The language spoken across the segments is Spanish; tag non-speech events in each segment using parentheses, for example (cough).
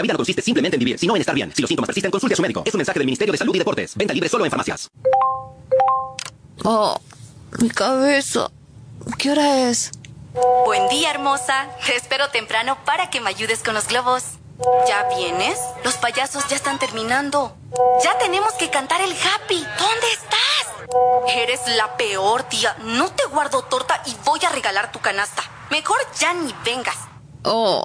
La vida no consiste simplemente en vivir, sino en estar bien. Si los síntomas persisten, consulte a su médico. Es un mensaje del Ministerio de Salud y Deportes. Venta libre solo en farmacias. Oh, mi cabeza. ¿Qué hora es? Buen día, hermosa. Te espero temprano para que me ayudes con los globos. ¿Ya vienes? Los payasos ya están terminando. Ya tenemos que cantar el happy. ¿Dónde estás? Eres la peor, tía. No te guardo torta y voy a regalar tu canasta. Mejor ya ni vengas. Oh.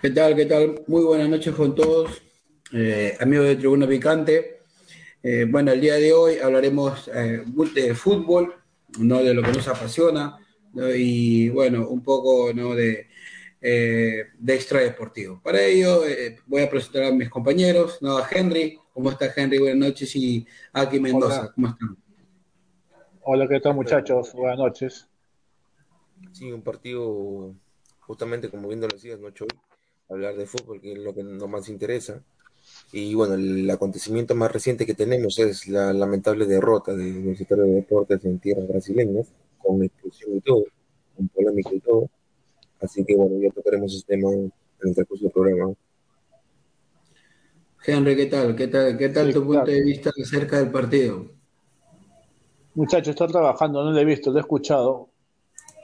¿Qué tal? ¿Qué tal? Muy buenas noches con todos, eh, amigos de Tribuna Picante. Eh, bueno, el día de hoy hablaremos eh, de fútbol, no de lo que nos apasiona, ¿no? y bueno, un poco ¿no? de, eh, de extra deportivo. Para ello eh, voy a presentar a mis compañeros, ¿no? a Henry. ¿Cómo está Henry? Buenas noches. Y aquí Mendoza, Hola. ¿cómo están? Hola, ¿qué tal muchachos? Buenas noches. Sí, un partido, justamente como bien lo decías, ¿no, Choy? Hablar de fútbol, que es lo que nos más interesa. Y bueno, el acontecimiento más reciente que tenemos es la lamentable derrota de Universitario de Deportes en tierras brasileñas, con expulsión y todo, con polémica y todo. Así que bueno, ya tocaremos ese tema en el transcurso del programa. Henry, ¿qué tal? ¿Qué tal, qué tal Sí, tu punto claro. de vista acerca del partido? Muchachos, estoy trabajando, no lo he visto, lo he escuchado,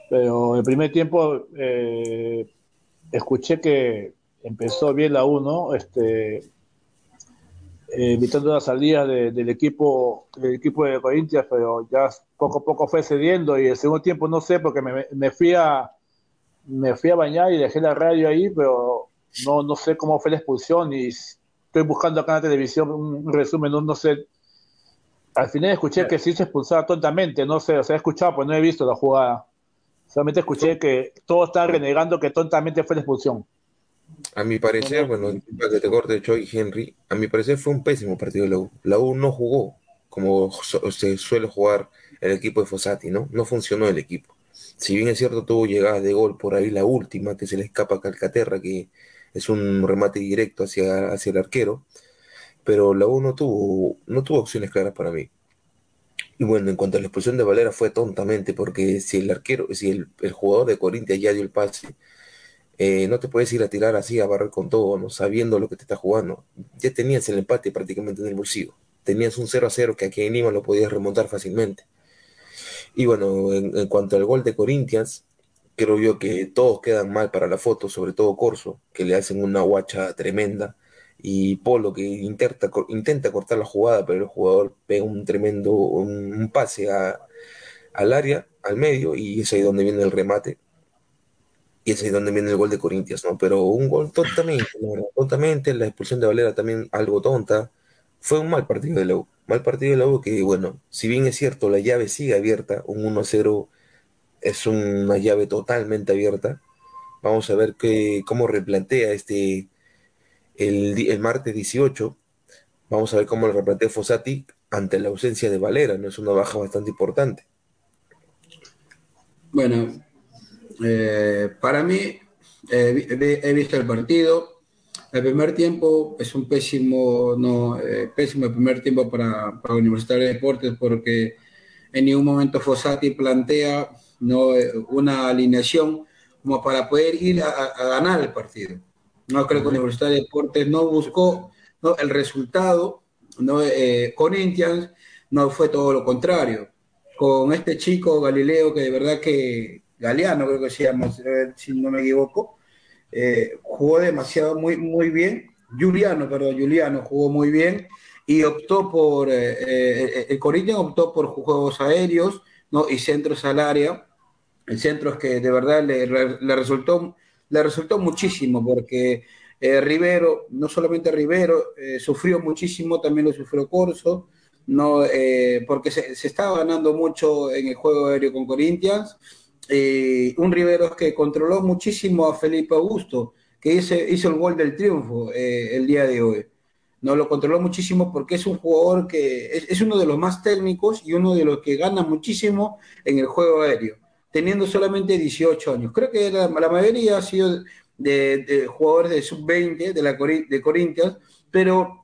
pero el primer tiempo eh, escuché que empezó bien la 1, este, eh, evitando las salidas de- del equipo del equipo de Corinthians, pero ya poco a poco fue cediendo y el segundo tiempo no sé porque me, me fui a me fui a bañar y dejé la radio ahí, pero no, no sé cómo fue la expulsión y estoy buscando acá en la televisión un resumen, no, no sé. Al final escuché que sí se expulsaba tontamente, no sé, o sea, he escuchado, pues no he visto la jugada. Solamente escuché que todos están renegando que tontamente fue la expulsión. A mi parecer, bueno, disculpa que te corte, Choy Henry, a mi parecer fue un pésimo partido de la U. La U no jugó como se suele jugar el equipo de Fossati, ¿no? No funcionó el equipo. Si bien es cierto, tuvo llegadas de gol por ahí, la última, que se le escapa a Calcaterra, que es un remate directo hacia, hacia el arquero, pero la U no tuvo, no tuvo opciones claras para mí. Y bueno, en cuanto a la expulsión de Valera fue tontamente, porque si el arquero, si el, el jugador de Corinthians ya dio el pase, eh, no te puedes ir a tirar así, a barrer con todo, ¿no? Sabiendo lo que te está jugando. Ya tenías el empate prácticamente en el bolsillo. Tenías un 0 a 0 que aquí en Lima lo podías remontar fácilmente. Y bueno, en, en cuanto al gol de Corinthians, creo yo que todos quedan mal para la foto, sobre todo Corso, que le hacen una guacha tremenda, y Polo, que intenta, intenta cortar la jugada, pero el jugador pega un tremendo un, pase al área, al medio, y es ahí donde viene el remate. Y es ahí donde viene el gol de Corinthians, ¿no? Pero un gol tontamente, tontamente, la expulsión de Valera también algo tonta. Fue un mal partido de la U. Mal partido de la U que, bueno, si bien es cierto, la llave sigue abierta, un 1 a 0 es una llave totalmente abierta. Vamos a ver qué, cómo replantea este el, el martes 18. Vamos a ver cómo lo replantea Fossati ante la ausencia de Valera, ¿no? Es una baja bastante importante. Bueno, eh, para mí, he visto el partido. El primer tiempo es un pésimo, no, eh, pésimo el primer tiempo para, para Universitario de Deportes porque en ningún momento Fossati plantea no, Eh, una alineación como para poder ir a ganar el partido. No creo que Universitario de Deportes no buscó ¿no? el resultado, no Eh, Corinthians no fue todo lo contrario. Con este chico Galileo que de verdad que Galeano creo que se llama, eh, si no me equivoco, eh, jugó demasiado muy muy bien. Juliano, perdón, Juliano jugó muy bien y optó por eh, eh, el Corinthians optó por juegos aéreos, ¿no? y centros al área centros que de verdad le resultó, le resultó muchísimo, porque eh, Rivero, no solamente Rivero, eh, sufrió muchísimo, también lo sufrió Corso, no, eh, porque se, estaba ganando mucho en el juego aéreo con Corinthians. Un Rivero que controló muchísimo a Felipe Augusto, que hizo, el gol del triunfo el día de hoy. no lo controló muchísimo porque es un jugador que es, uno de los más técnicos y uno de los que gana muchísimo en el juego aéreo, teniendo solamente 18 años. Creo que la, mayoría ha sido de, jugadores de sub-20 de, la, de Corinthians, pero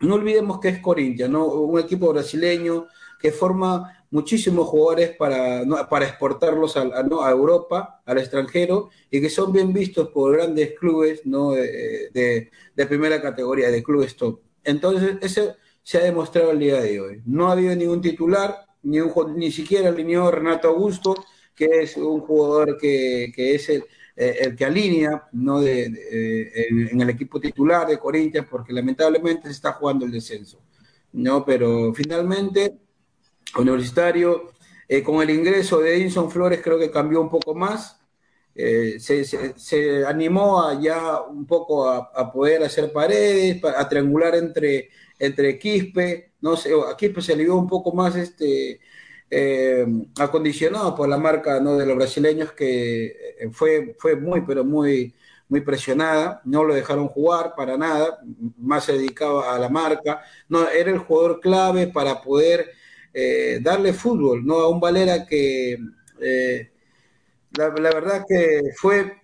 no olvidemos que es Corinthians, ¿no? un equipo brasileño que forma muchísimos jugadores para, para exportarlos a, a, Europa, al extranjero, y que son bien vistos por grandes clubes ¿no? de, de, primera categoría, de clubes top. Entonces, eso se ha demostrado el día de hoy. No ha habido ningún titular, ni, ni siquiera alineó Renato Augusto, que es un jugador que, que es el, eh, el, que alinea ¿no? de, en, el equipo titular de Corinthians, porque lamentablemente se está jugando el descenso. ¿no? Pero finalmente Universitario, eh, con el ingreso de Edinson Flores creo que cambió un poco más, eh, se, animó a ya un poco a, poder hacer paredes, a triangular entre, entre Quispe, no sé, a Quispe se le dio un poco más este, eh, acondicionado por la marca ¿no? de los brasileños que fue, fue muy, pero muy, muy presionada, no lo dejaron jugar para nada, más se dedicaba a la marca, no, era el jugador clave para poder eh, darle fútbol, ¿no? A un Valera que eh, la, verdad que fue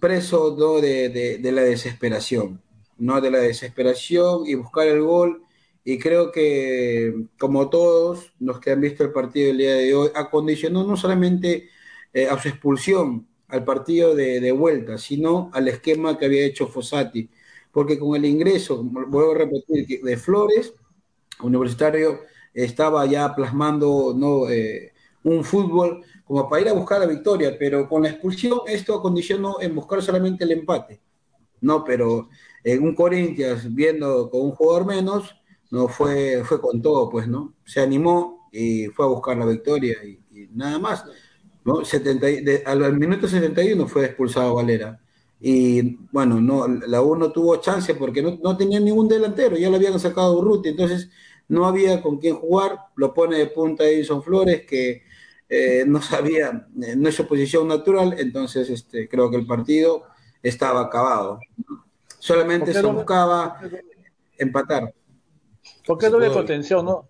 preso de, la desesperación, ¿no? De la desesperación y buscar el gol. Y creo que, como todos los que han visto el partido el día de hoy, acondicionó no solamente eh, a su expulsión al partido de, vuelta, sino al esquema que había hecho Fossati. Porque con el ingreso, vuelvo a repetir, de Flores, Universitario estaba ya plasmando ¿no? Eh, un fútbol como para ir a buscar la victoria, pero con la expulsión esto acondicionó en buscar solamente el empate. No, pero en un Corinthians viendo con un jugador menos, no fue, fue con todo, pues, ¿no? Se animó y fue a buscar la victoria y, nada más. ¿no? 70, al minuto 71 fue expulsado Valera. Y bueno, no, la U no tuvo chance porque no, no tenía ningún delantero, ya lo habían sacado Urruti, entonces no había con quién jugar, lo pone de punta Edison Flores, que eh, no sabía, eh, no es su posición natural, entonces este, creo que el partido estaba acabado. Solamente se buscaba empatar. ¿Por qué doble contención, no?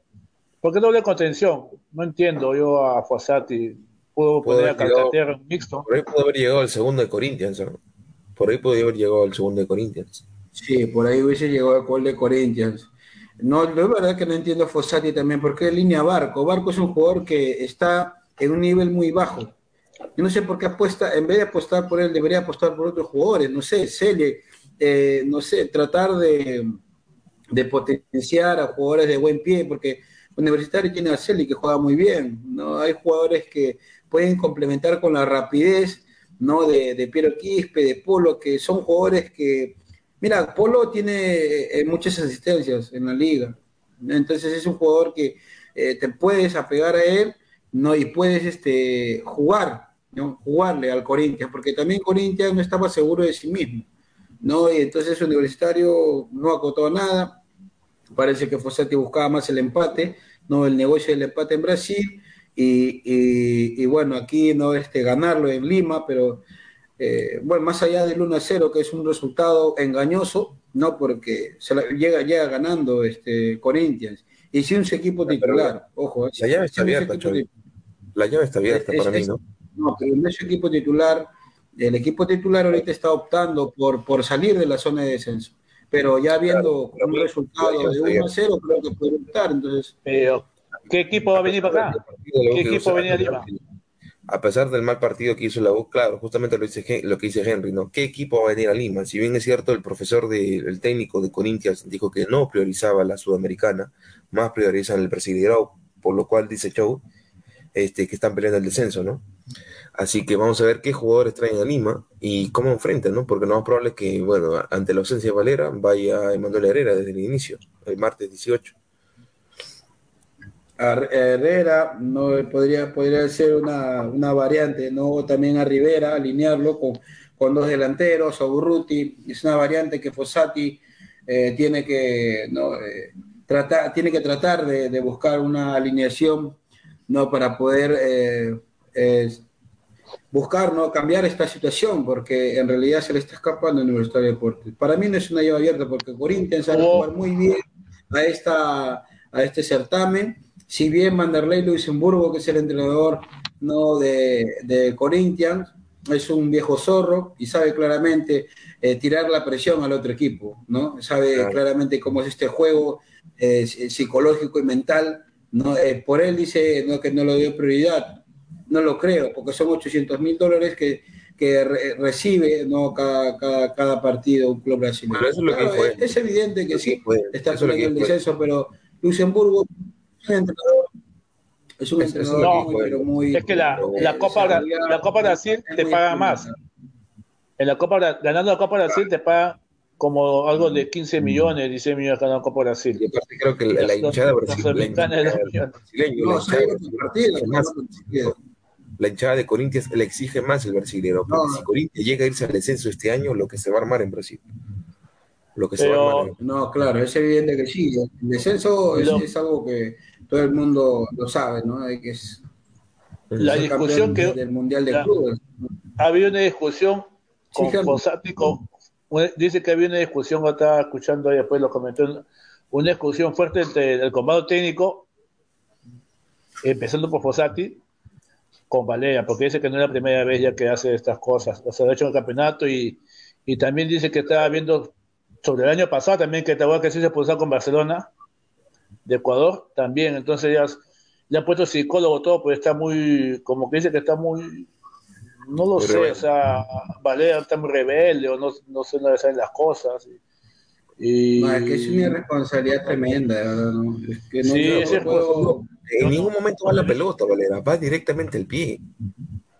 ¿Por qué doble contención? No entiendo yo a Fossati. Pudo poner a Calcaterra en mixto. Por ahí pudo haber llegado al segundo de Corinthians. Por ahí pudo haber llegado al segundo de Corinthians. Sí, por ahí hubiese llegado al gol de Corinthians. No, es verdad que no entiendo a Fossati también, porque es línea Barco. Barco es un jugador que está en un nivel muy bajo. Yo no sé por qué apuesta, en vez de apostar por él, debería apostar por otros jugadores, no sé, Cele, eh, no sé, tratar de, potenciar a jugadores de buen pie, porque Universitario tiene a Celi que juega muy bien, ¿no? Hay jugadores que pueden complementar con la rapidez, ¿no? De, de Piero Quispe, de Polo, que son jugadores que Mira, Polo tiene eh, muchas asistencias en la liga, entonces es un jugador que eh, te puedes apegar a él, ¿no? Y puedes este, jugar, ¿no? Jugarle al Corinthians, porque también Corinthians no estaba seguro de sí mismo, ¿no? Y entonces Universitario no acotó nada, parece que Fossati buscaba más el empate, ¿no? El negocio del empate en Brasil, y, y bueno, aquí no este, ganarlo en Lima, pero eh, bueno, más allá del 1 a 0, que es un resultado engañoso, no porque se llega, llega ganando este Corinthians. Y si un equipo titular, ojo. La llave está abierta, La llave está abierta para mí, ¿no? No, pero no es equipo titular. El equipo titular ahorita está optando por, por salir de la zona de descenso. Pero ya viendo un resultado de 1 a 0, creo que puede optar. Entonces, ¿qué equipo va a venir para acá? ¿Qué equipo va a venir arriba? a pesar del mal partido que hizo la U, claro, justamente lo, dice, lo que dice Henry, ¿no? ¿Qué equipo va a venir a Lima? Si bien es cierto, el profesor, de, el técnico de Corinthians dijo que no priorizaba la sudamericana, más priorizan el Brasileirao, por lo cual dice Chow este, que están peleando el descenso, ¿no? Así que vamos a ver qué jugadores traen a Lima y cómo enfrentan, ¿no? Porque lo más probable es que, bueno, ante la ausencia de Valera, vaya Emanuel Herrera desde el inicio, el martes 18. Herrera, no podría, podría ser una, variante, ¿no? También a Rivera, alinearlo con, con dos delanteros, a Urruti, es una variante que Fossati eh, tiene que eh, tratar, tiene que tratar de, buscar una alineación ¿no? para poder eh, buscar, ¿no? Cambiar esta situación, porque en realidad se le está escapando a Universitario de Deportes. Para mí no es una llave abierta, porque Corinthians sabe Oh. jugar muy bien a, esta, a este certamen. Si bien Vanderlei Luxemburgo, que es el entrenador ¿no? de, de Corinthians, es un viejo zorro y sabe claramente eh, tirar la presión al otro equipo, ¿no? Sabe Claro. claramente cómo es este juego eh, psicológico y mental, ¿no? Eh, por él dice ¿no? que no lo dio prioridad, no lo creo, porque son 800 mil dólares que, que re- recibe ¿no? cada, cada, cada partido un club brasileño. Bueno, eso es lo que Claro, es, él. es evidente que Eso sí, fue- está que peleando el descenso, pero Luxemburgo es un entrenador, es un entrenador que muy, fue. pero muy... Es que la, eh, la Copa, desarrollado, la Copa Brasil te paga más. En la Copa, ganando la Copa Brasil te paga como algo de 15 millones, 16 millones ganando la Copa Y Brasil. aparte creo que la, la hinchada brasileña, la millones. brasileña, la No, hinchada seis brasileña la hinchada de Corinthians le exige más el brasileño, porque No. si Corinthians llega a irse al descenso este año, lo que se va a armar en Brasil. Lo que se va a armar en- No, claro, es evidente que sí. El descenso es, algo que todo el mundo lo sabe, ¿no? Hay que es La discusión que del Mundial de la- Clubes. ha habido una discusión con Sí, con- dice que había una discusión, estaba escuchando ahí después lo comentó, una discusión fuerte entre el comando técnico, empezando por Fossati, con Valera, porque dice que no es la primera vez ya que hace estas cosas, o sea, lo ha hecho en el campeonato y, y también dice que estaba viendo sobre el año pasado también que que sí se expulsó con Barcelona de Ecuador también, entonces ya le ha puesto psicólogo todo, pues está muy, como que dice que está muy, no lo Muy sé, rebelde. o sea, Valera está muy rebelde o no, no sé, no le saben las cosas. Y, y- No, es que es una irresponsabilidad tremenda, verdad, ¿no? Es que no, Sí, es puedo- En ningún momento va la pelota, Valera, va directamente al pie.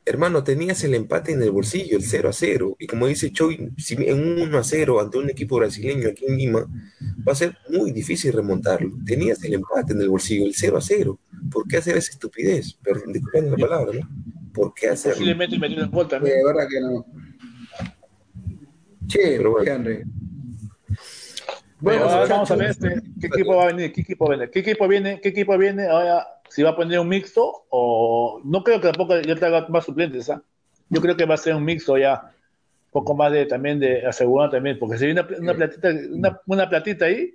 Hermano, tenías el empate en el bolsillo, el 0 a 0. Y como dice Choi, si en un 1 a 0 ante un equipo brasileño aquí en Lima, va a ser muy difícil remontarlo. Tenías el empate en el bolsillo, el 0 a 0. ¿Por qué hacer esa estupidez? Perdón, disculpen la palabra, ¿no? ¿Por qué hacerlo? posiblemente metió en gol de también. verdad que no. Sí, Pero bueno. Henry. Bueno, ahora vamos a ver muchachos, este, qué equipo va a venir, qué equipo viene, qué equipo viene, qué equipo viene ahora, si va a poner un mixto o no creo que tampoco ya traiga más suplentes, ¿ah? Yo creo que va a ser un mixto ya, un poco más de también de asegurar también, porque si hay una, una platita, una, una platita ahí,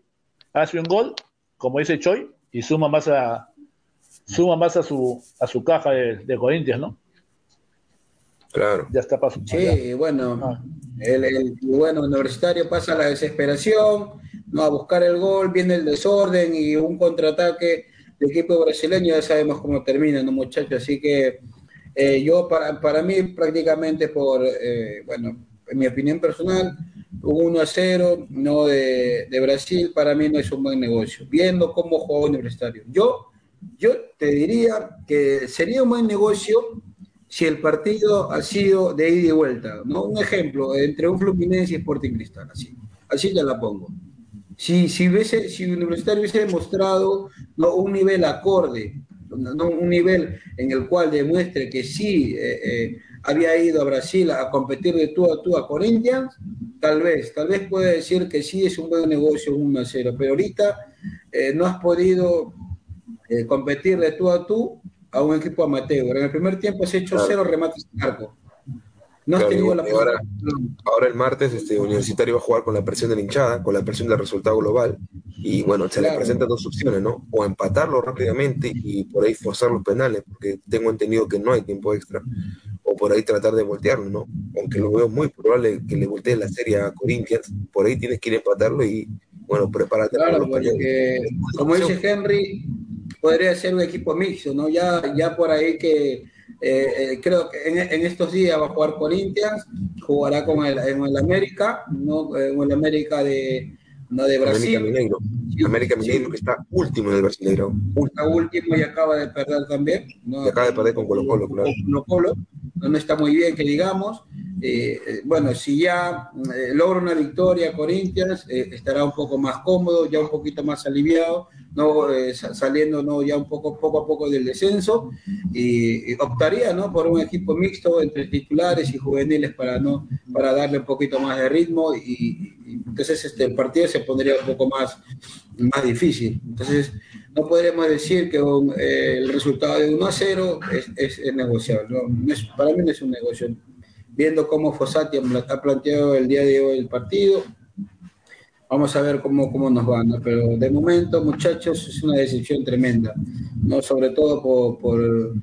hace un gol, como dice Choi, y suma más a suma más a su a su caja de, de Corinthians, ¿no? Claro. Ya está para su Sí, bueno, Ah. el, el- bueno, Universitario pasa la desesperación, no a buscar el gol, viene el desorden y un contraataque del equipo brasileño, ya sabemos cómo termina, ¿no, muchachos? Así que eh, yo, para, para mí, prácticamente por, eh, bueno, en mi opinión personal, un 1 a 0 no de, de Brasil, para mí no es un buen negocio. Viendo cómo juega Universitario. Yo, yo te diría que sería un buen negocio si el partido ha sido de ida y vuelta, ¿no? Un ejemplo, entre un Fluminense y Sporting Cristal, así, así ya la pongo. Si, si, hubiese, si Universitario hubiese demostrado ¿no? un nivel acorde, ¿no? un nivel en el cual demuestre que sí eh, eh, había ido a Brasil a competir de tú a tú a Corinthians, tal vez, tal vez puede decir que sí es un buen negocio un 1 a 0, pero ahorita eh, no has podido competir de tú a tú a un equipo amateur. En el primer tiempo has hecho cero remates en arco. No has Claro, tenido y la ahora-. Ahora el martes este Universitario va a jugar con la presión de la hinchada, con la presión del resultado global. Y bueno, se le presentan dos opciones, ¿no? O empatarlo rápidamente y por ahí forzar los penales, porque tengo entendido que no hay tiempo extra. O por ahí tratar de voltearlo, ¿no? Aunque lo veo muy probable que le voltee la serie a Corinthians, por ahí tienes que ir a empatarlo y, bueno, prepárate para Claro, porque como dice Henry, podría ser un equipo mixto, ¿no? Ya, ya por ahí que eh, eh, creo que en, en estos días va a jugar Corinthians, jugará con el, en el América, ¿no? En el América de, no de América Brasil, Mineiro. América Mineiro que está último en el Brasileiro. está último y acaba de perder también, ¿no? Y acaba de perder con Colo-Colo, claro. Con Colo-Colo, no está muy bien que digamos. Eh, eh, bueno, si ya eh, logra una victoria Corinthians, eh, estará un poco más cómodo, ya un poquito más aliviado, no Eh, sa- saliendo no ya un poco poco a poco del descenso y, optaría no por un equipo mixto entre titulares y juveniles para no para darle un poquito más de ritmo y, y entonces este partido se pondría un poco más más difícil entonces no podremos decir que eh, el resultado de 1 a 0 es, es, negociable. No, para mí no es un negocio. Viendo cómo Fossati ha planteado el día de hoy el partido, vamos a ver cómo, cómo nos va, ¿no? Pero de momento, muchachos, es una decepción tremenda, ¿no? Sobre todo por, por,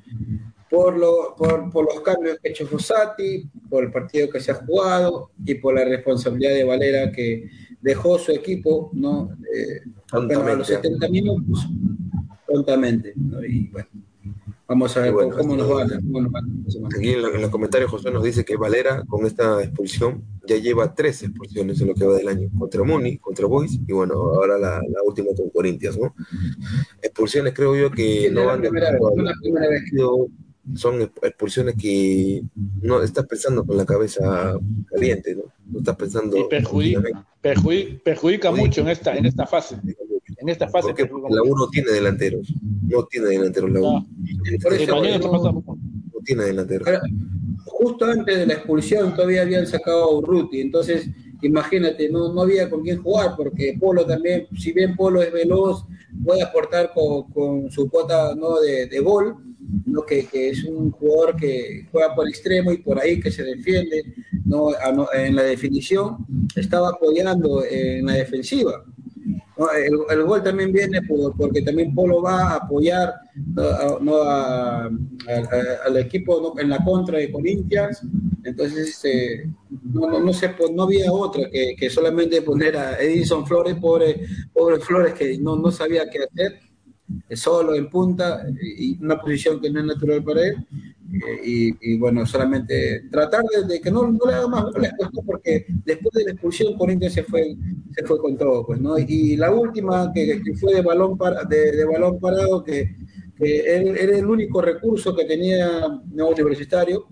por, lo, por, por los cambios que ha hecho Fossati, por el partido que se ha jugado y por la responsabilidad de Valera que dejó su equipo, ¿no? Eh, apenas a los 70 minutos, prontamente, ¿no? Y bueno, vamos a ver bueno, cómo, nos va. este, cómo nos va. Aquí en, la- en los comentarios José nos dice que Valera con esta expulsión ya lleva tres expulsiones en lo que va del año, contra Muni, contra Boys y bueno, ahora la, la última con Corintias, ¿no? Expulsiones creo yo que Sí, no van de primera vez, acuerdo es la primera vez. partido, son expulsiones que no estás pensando con la cabeza caliente, ¿no? No estás pensando Y perjudica, perjudica, perjudica mucho en esta, en esta fase. En esta fase porque la U mucho. no tiene delanteros, no tiene delanteros la U, No. Por Y eso, mañana no- no tiene delanteros. Ahora, justo antes de la expulsión todavía habían sacado a Urruti, entonces imagínate, no, no había con quién jugar, porque Polo también, si bien Polo es veloz, puede aportar con, con su cuota ¿no? de, de gol, ¿no? Que, que es un jugador que juega por extremo y por ahí que se defiende ¿no? En la definición, estaba apoyando en la defensiva. El, el gol también viene por- porque también Polo va a apoyar a- ¿no? a- a- al equipo en la contra de Corinthians. Entonces, este, no, no, se, no había otra que, que solamente poner a Edison Flores, pobre, pobre Flores, que no, no sabía qué hacer, eh, solo en punta, y una posición que no es natural para él. Eh, y, y, bueno, solamente tratar de, que no, no le haga más goles, porque después de la expulsión Corinthians se fue, se fue con todo, pues, ¿no? Y la última que, fue de balón, para, de, de balón parado, que, que él- era el único recurso que tenía no universitario,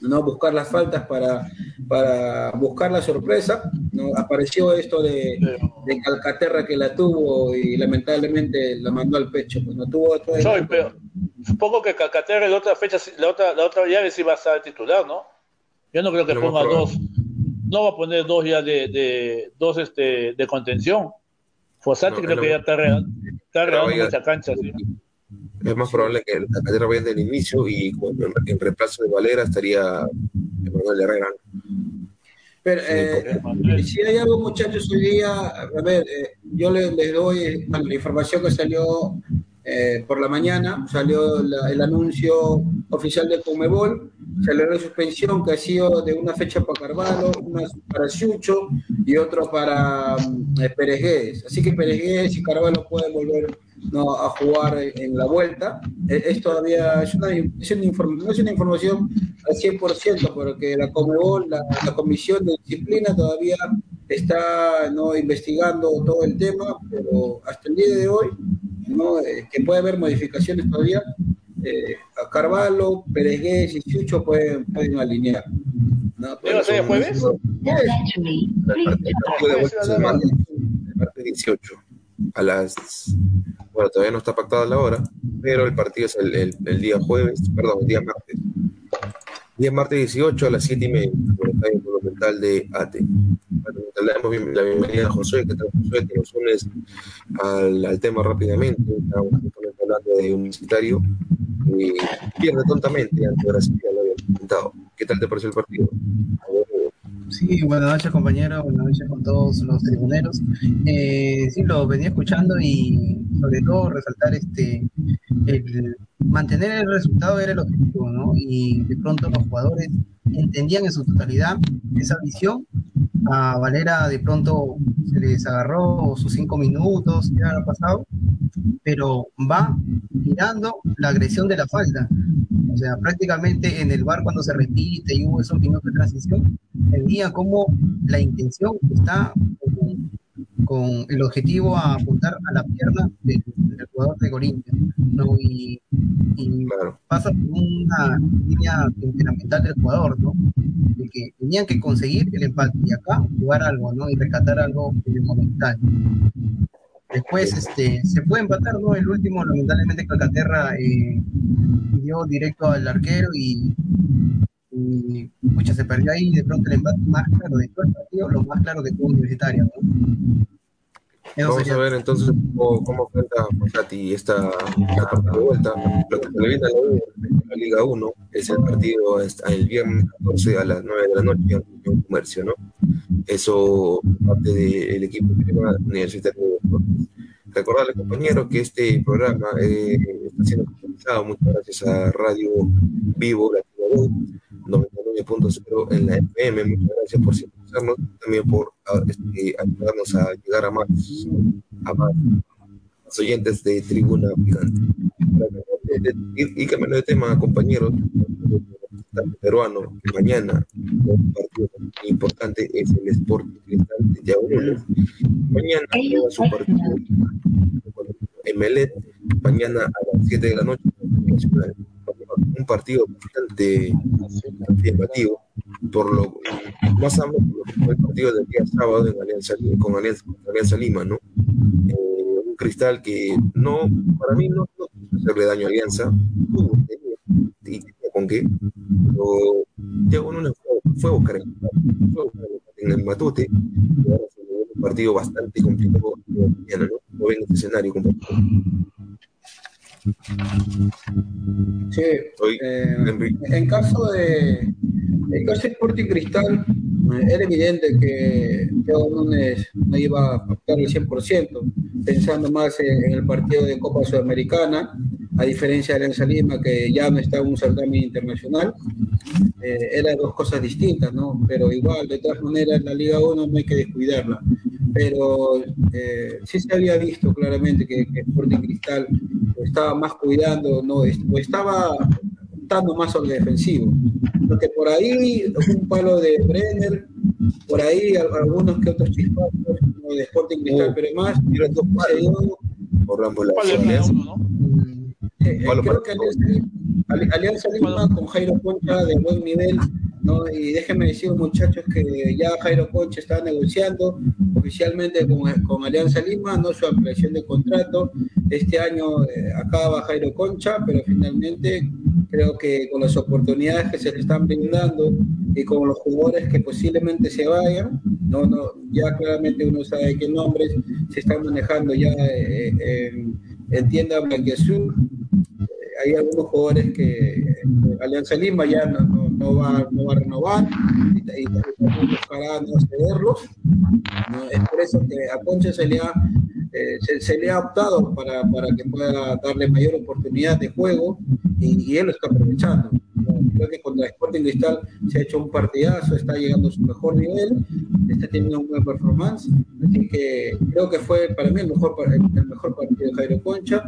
no buscar las faltas para, para buscar la sorpresa. ¿no? Apareció esto de, de Calcaterra que la tuvo y lamentablemente la mandó al pecho. Pues no tuvo otro Soy, pero supongo que Calcaterra la otra fecha, la otra, la otra llave sí va a estar titular, ¿no? Yo no creo que Lo ponga dos, no va a poner dos ya de, de dos este de contención. Fossati No, creo no. que ya está, rega- está regalando mucha cancha, sí. Es más probable que la cadera vaya del inicio y cuando en, en reemplazo de Valera estaría Emanuel Herrera. Pero eh, si hay algo, muchachos, hoy día, a ver, eh, yo les, les doy bueno, la información que salió eh, por la mañana, salió la- el anuncio oficial de Comebol, salió la suspensión que ha sido de una fecha para Carvalho, una para Chucho y otro para mm, eh, Pérez. Así que Pérez y Carvalho pueden volver ¿no? a jugar en la vuelta. Eh, Es todavía, es una, es una no es una información al 100%, porque la Comebol, la, la Comisión de Disciplina todavía está ¿no? investigando todo el tema, pero hasta el día de hoy, ¿no? Eh, que puede haber modificaciones todavía, eh, a Carvalho, Pérez y Chucho pueden, pueden alinear. ¿no? ¿Iba a ser el jueves? El partido de martes 18 a las bueno todavía no está pactada la hora pero el partido es el, el- día jueves perdón el día martes. Día martes 18 a las 7 y media por el estadio monumental de ATE. Bueno, te damos la bienvenida a Josué que tal Josué te nos unes al, al tema rápidamente. Estamos hablando de universitario y pierde tontamente ante Brasil lo había comentado. ¿qué tal te pareció el partido? Sí, buenas noches compañeros, buenas noches con todos los tribuneros. Eh, sí, lo venía escuchando y sobre todo resaltar este, el mantener el resultado era el objetivo, ¿no? Y de pronto los jugadores entendían en su totalidad esa visión. A Valera de pronto se les agarró sus cinco minutos, ya ha pasado, pero va mirando la agresión de la falta. O sea, prácticamente en el bar cuando se repite y hubo esos minutos de transición, veía como la intención está con, con el objetivo a apuntar a la pierna del, del jugador de Corinthians, ¿no? Y, y pasa por una línea temperamental del jugador, ¿no? De que tenían que conseguir el empate y acá jugar algo, ¿no? Y rescatar algo de momental. Después este, se puede empatar, ¿no? El último, lamentablemente, Calcaterra eh, dio directo al arquero y, y pucha, se perdió ahí de pronto el empate más claro de todo el partido, lo más claro de todo universitario, ¿no? Vamos a ver entonces cómo, cómo enfrenta Fosati esta, de vuelta. Lo que se le viene a la, la Liga 1 es el partido el viernes 14 a las 9 de la noche en comercio, ¿no? Eso parte del equipo universitario de. Recordarle, compañeros, que este programa eh, está siendo realizado muchas gracias a Radio Vivo, la 99.0 en la FM. Muchas gracias por sintonizarnos, también por ah, este, ayudarnos a llegar a más, a más, oyentes de Tribuna Gigante. Y, y cambiando de tema, compañeros, peruano, mañana un partido importante es el Sporting Cristal de Yaguno. Mañana juega su partido en Melet, mañana a las 7 de la noche un partido bastante, llamativo, por lo más amplio por fue el partido del día sábado en Alianza, con Alianza, Alianza Lima, ¿no? Eh, un cristal que no, para mí no, no hacerle daño a Alianza, tuvo, y con qué, pero Diego Núñez fue, fue a buscar el, fue a buscar en el Matute, y ahora se un partido bastante complicado ¿no? Ven este escenario complicado. Sí, eh, en caso de en caso de Sporting Cristal, eh, era evidente que Teo Núñez no iba a pactar el 100%, pensando más en, el partido de Copa Sudamericana, a diferencia de Alianza Lima, que ya no está en un certamen internacional, eh, eran dos cosas distintas, ¿no? Pero igual, de todas maneras, la Liga 1 no hay que descuidarla. Pero eh, sí se había visto claramente que, que Sporting Cristal estaba más cuidando, no, o estaba dando más sobre defensivo. Porque por ahí un palo de Brenner, por ahí algunos que otros chispazos de Sporting Cristal, pero más, dos palos, por la ¿no? Eh, eh, creo que Alianza, Alianza Lima con Jairo Concha de buen nivel ¿no? Y déjenme decir, muchachos, que ya Jairo Concha está negociando oficialmente con, con Alianza Lima, no su ampliación de contrato. Este año eh, acaba Jairo Concha, pero finalmente creo que con las oportunidades que se le están brindando y con los jugadores que posiblemente se vayan, no, no, ya claramente uno sabe qué nombres se están manejando ya eh, en, en tienda Blanquiazul hay algunos jugadores que eh, Alianza Lima ya no, no, va, no va a renovar y, y buscará no cederlos. Es por eso que a Concha se le ha, eh, se, le ha optado para, para, que pueda darle mayor oportunidad de juego y, y él lo está aprovechando. Creo que contra Sporting Cristal se ha hecho un partidazo, está llegando a su mejor nivel, está teniendo un buen performance. Así que creo que fue para mí el mejor, el mejor partido de Jairo Concha.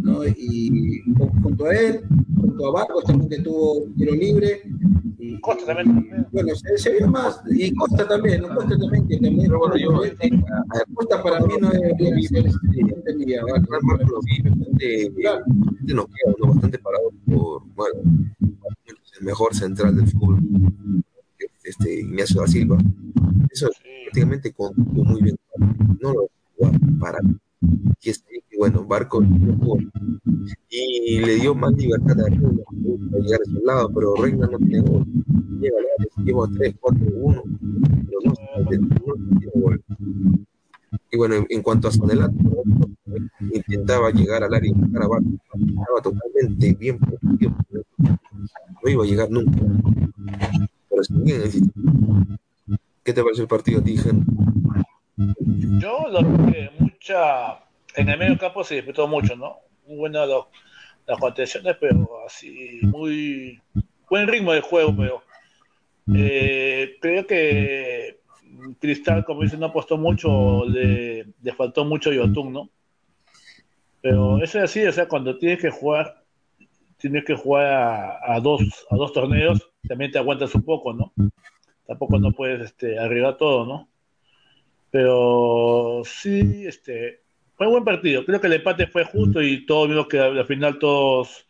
¿no? Y junto a él, junto a Barcos también que tuvo tiro libre. Y, Costa también. bueno, se, se, vio más. Y Costa también, ¿no? Costa también, que también. Pero bueno, yo, eh, Costa para mí no debería ser entendida. Lo vi bastante, bastante bastante parado por, bueno, el mejor central del fútbol, este Ignacio da Silva. Eso prácticamente contuvo muy bien. No lo para y este, bueno, Barco y le dio más libertad a Reina para llegar a su lado, pero Reina no tiene gol. Llega a lleva 3, 4, 1, pero no, tiene gol. Y bueno, en, cuanto a Sonelato, intentaba llegar al área y buscar a Barco, estaba totalmente bien no iba a llegar nunca. Pero bien, ¿qué te parece el partido, Tijen? Yo lo que mucha. En el medio campo se disputó mucho, ¿no? Muy buenas las contenciones, pero así, muy buen ritmo de juego, pero eh, creo que Cristal, como dice, no apostó mucho, le, le faltó mucho Yotun, ¿no? Pero eso es así, o sea, cuando tienes que jugar tienes que jugar a, dos, a dos torneos, también te aguantas un poco, ¿no? Tampoco no puedes este, arribar todo, ¿no? Pero sí, este, fue un buen partido. Creo que el empate fue justo y todos vimos que al final todos,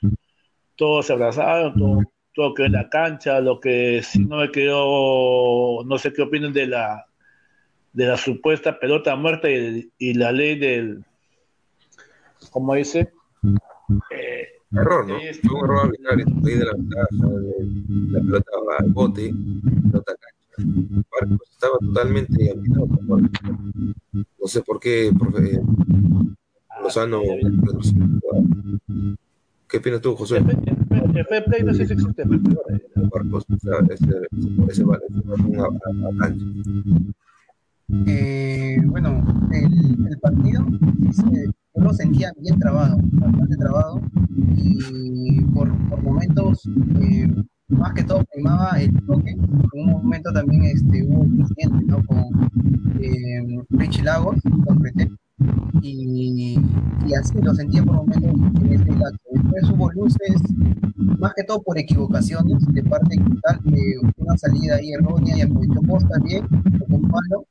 todos se abrazaron, todo, todo quedó en la cancha. Lo que sí no me quedó, no sé qué opinan de la de la supuesta pelota muerta y, y la ley del, ¿cómo dice? Eh, Error, ¿no? Fue un error de la ventaja, la pelota bote, pelota estaba totalmente olvidado. No sé por qué, profe, Lozano. ¿Qué opinas tú, José? El fair play no sé si existe. Marcos, ese, ese vale, un eh, bueno, el, el partido yo lo sentía bien trabado, bastante trabado, y por, por momentos, eh, más que todo, primaba el toque. En un momento también este, hubo un incidente ¿no? con eh, Richie Lagos, con y, así lo sentía por momentos en este caso. Después hubo luces, más que todo por equivocaciones de parte de que una salida ahí errónea y aprovechó Costa bien, con un palo,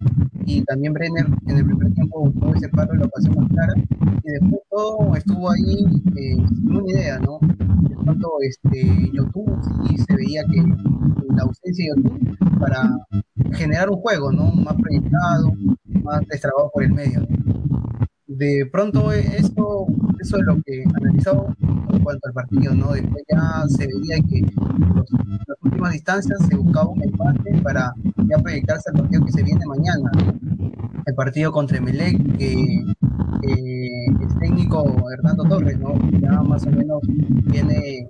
y también Brenner en el primer tiempo tuvo ese palo lo pasó más clara, y después todo estuvo ahí eh, sin una idea, ¿no? De pronto, este, YouTube sí se veía que la ausencia de YouTube para generar un juego, ¿no? Más proyectado, más destrabado por el medio. De pronto eso, eso es lo que analizado en cuanto al partido, ¿no? Después ya se veía que los, las últimas distancias se buscaba un empate para ya proyectarse al partido que se viene mañana. El partido contra Emelec, que el técnico Hernando Torres, ¿no? Ya más o menos viene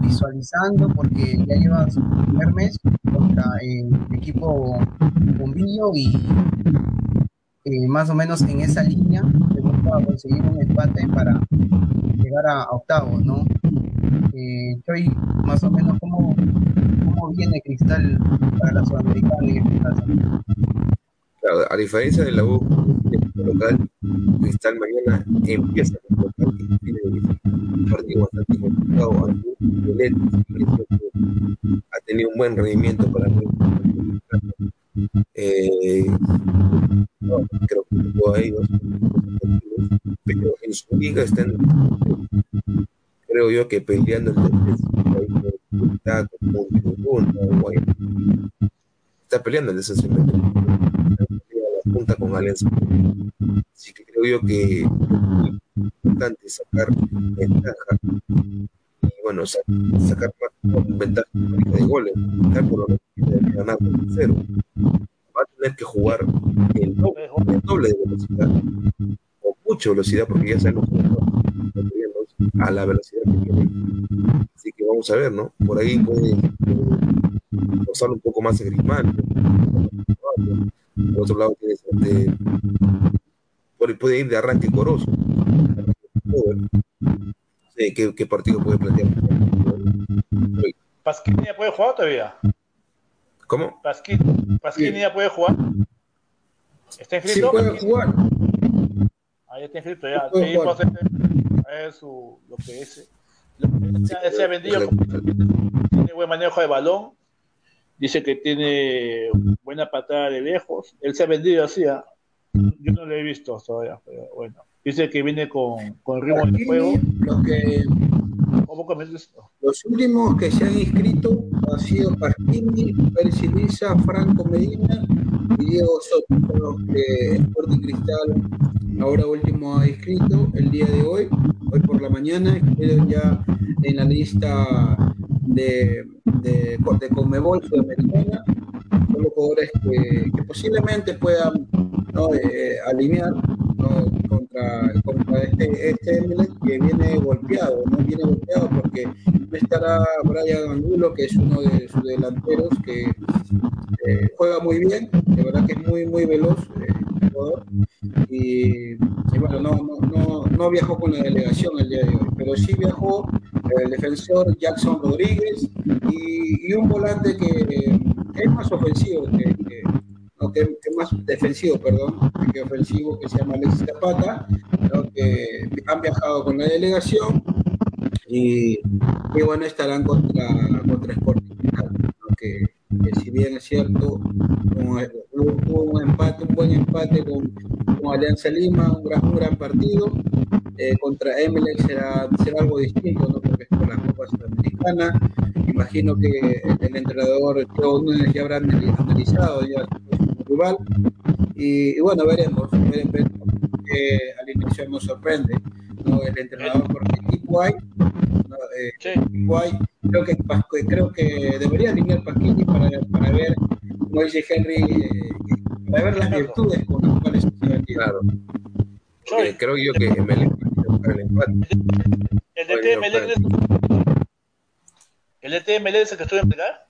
visualizando porque ya lleva su primer mes contra el equipo Bombillo y eh, más o menos en esa línea se busca conseguir un empate para llegar a, octavos, ¿no? Eh, más o menos, ¿cómo, ¿cómo viene Cristal para la Sudamericana y este caso? Claro, a diferencia de la U local, Cristal mañana empieza con local y tiene un partido bastante complicado. Ha tenido un buen rendimiento para mí. Eh, creo que jugó ahí dos pero en su liga están, creo yo que peleando el está está peleando el descenso la punta con Alianza así que creo yo que es importante sacar ventaja. Y bueno sacar más ventaja de goles por lo menos ganar va a tener que jugar el doble, de velocidad, o mucha velocidad, porque ya sabemos a la velocidad que tiene. Así que vamos a ver, ¿no? Por ahí puede pasar un poco más de Grimal. Por otro lado, tiene este, puede ir de arranque coroso. ¿qué, ¿Qué partido puede plantear? Pasquini puede jugar todavía. ¿Cómo? Pasquini, Pasquini ya puede jugar. ¿Está inscrito? Sí puede jugar. Ahí está inscrito ya. Sí, puede hacer su, lo que es. Lo que se, se ha vendido. Tiene buen manejo de balón. Dice que tiene buena patada de lejos. Él se ha vendido así. ¿ah? Yo no lo he visto todavía, pero bueno. Dice que viene con, con ritmo de juego. Lo que los últimos que se han inscrito han sido Pasquini, Percy Franco Medina y Diego Soto, son los que Sporting Cristal ahora último ha inscrito el día de hoy, hoy por la mañana, estuvieron ya en la lista de, de, de Conmebol Sudamericana, son los jugadores que, posiblemente puedan eh, alinear ¿no? Contra, este, este que viene golpeado, no viene golpeado porque no estará Brian Angulo, que es uno de sus delanteros que eh, juega muy bien, de verdad que es muy, muy veloz eh, jugador. Y, bueno, no, no, no, viajó con la delegación el día de hoy, pero sí viajó el defensor Jackson Rodríguez y, un volante que es más ofensivo que que, más defensivo, perdón, que ofensivo, que se llama Alexis Zapata, que han viajado con la delegación y, bueno, estarán contra, contra Sporting, que, que, si bien es cierto, hubo un empate, un buen empate con, Alianza Lima, un gran, un gran partido, eh, contra Emelec será, será algo distinto, ¿no? porque es por la Copa Sudamericana, imagino que el entrenador Joe ya habrá analizado ya rival. Y, y, bueno, veremos, veremos, que al inicio nos sorprende ¿no? el entrenador porque equipo hay, ¿no? eh, equipo hay creo que creo que debería alinear Pasquini para, para ver como dice Henry, eh, para ver las virtudes con las cuales se vendido. Claro. Porque creo yo que Emelec para el empate. El DT Melec es el DT Melec es el que estuvo en Melgar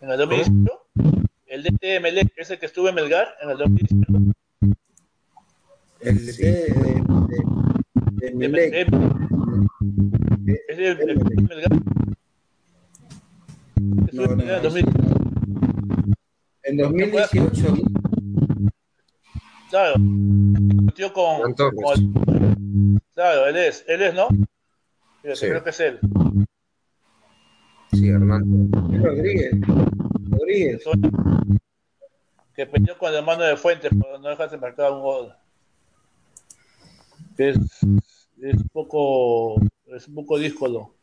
en el 2018. El DT Melec es el que estuvo en Melgar en el 2018. El DT de, de, de Melec. Es el de Melgar. No, no, en 2000. En 2018, Claro. Metió con, con- Claro, él es, él es, ¿no? Sí. Creo que es él. Sí, Hernán. Rodríguez. Rodríguez. Que peleó con el hermano de Fuentes por no dejarse marcar un gol. Que es, es un poco es un poco díscolo.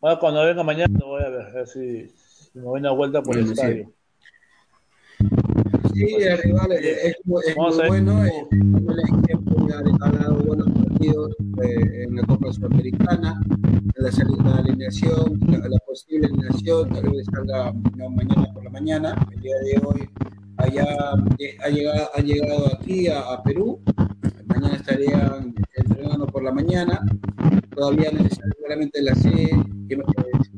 Bueno, cuando venga mañana lo voy a ver, a ver si, si me doy una vuelta por el sí. estadio. Sí, el rival es, muy bueno. ha dado partidos eh, en la Copa Sudamericana, la de alineación, la, la posible alineación, tal vez salga no, mañana por la mañana. El día de hoy allá eh, ha llegado, ha llegado aquí a, a Perú. Mañana estarían entrenando por la mañana. Todavía no es seguramente la C, que,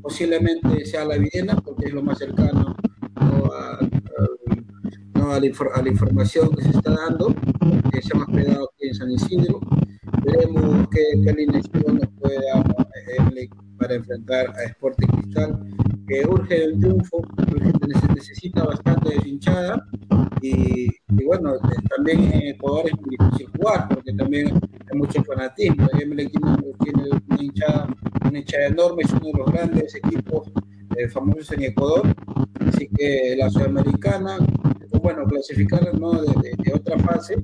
posiblemente sea la Videna, porque es lo más cercano ¿no? a- a- ¿no? a, la a la información que se está dando, que se ha hospedado aquí en San Isidro. Veremos qué, qué alineación nos puede dar eh, para enfrentar a Sporting Cristal, que urge el triunfo, urge- nece- necesita bastante hinchada y, y bueno, eh, también en Ecuador es muy difícil jugar porque también hay mucho fanatismo. Emelec tiene, una, hinchada, una hinchada enorme, es uno de los grandes equipos eh, famosos en Ecuador, así que la sudamericana, bueno, clasificar ¿no? de, de- de otra fase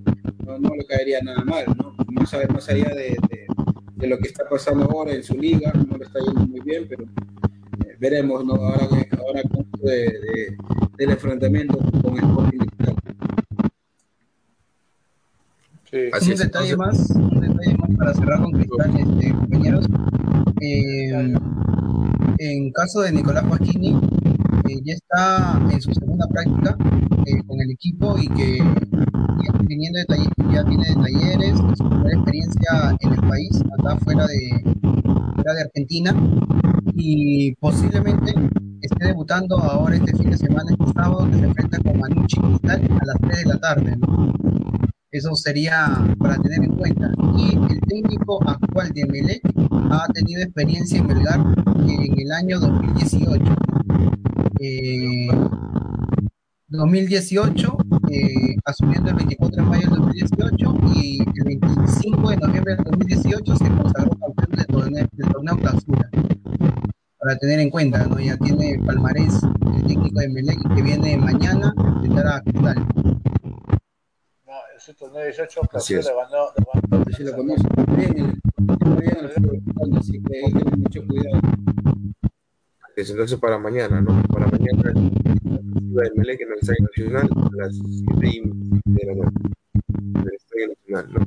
no, no le caería nada mal, ¿no? Más, más allá de, de- de lo que está pasando ahora en su liga, no le está yendo muy bien, pero eh, veremos ¿no? ahora, que- ahora de, de- del enfrentamiento con Sporting Cristal. Sí. Así un es, detalle entonces- más, un detalle más para cerrar con Cristal, este, compañeros. Eh, en caso de Nicolás Pasquini, eh, ya está en su segunda práctica eh, con el equipo y que ya de talleres, ya tiene de talleres, su primera experiencia en el país, acá fuera de, fuera de Argentina, y posiblemente esté debutando ahora este fin de semana, este sábado, que se enfrenta con Manucci Cristal a las 3 de la tarde. ¿no? Eso sería para tener en cuenta. Y el técnico actual de Melec ha tenido experiencia en Melgar en el año 2018. Eh, 2018, eh, asumiendo el 24 de mayo del 2018 y el 25 de noviembre del 2018 se consagró campeón del torneo, del torneo clausura. Para tener en cuenta, ¿no? ya tiene palmarés el técnico de Melec que viene mañana a enfrentar a Cristal. No, ese torneo 18 Así le ganó. Si lo conoce muy bien, el- bien el así que hay que tener mucho cuidado. Entonces para mañana, ¿no? Para mañana de Melec en el Estadio Nacional a las 7 y de la noche. En el Estadio Nacional, ¿no?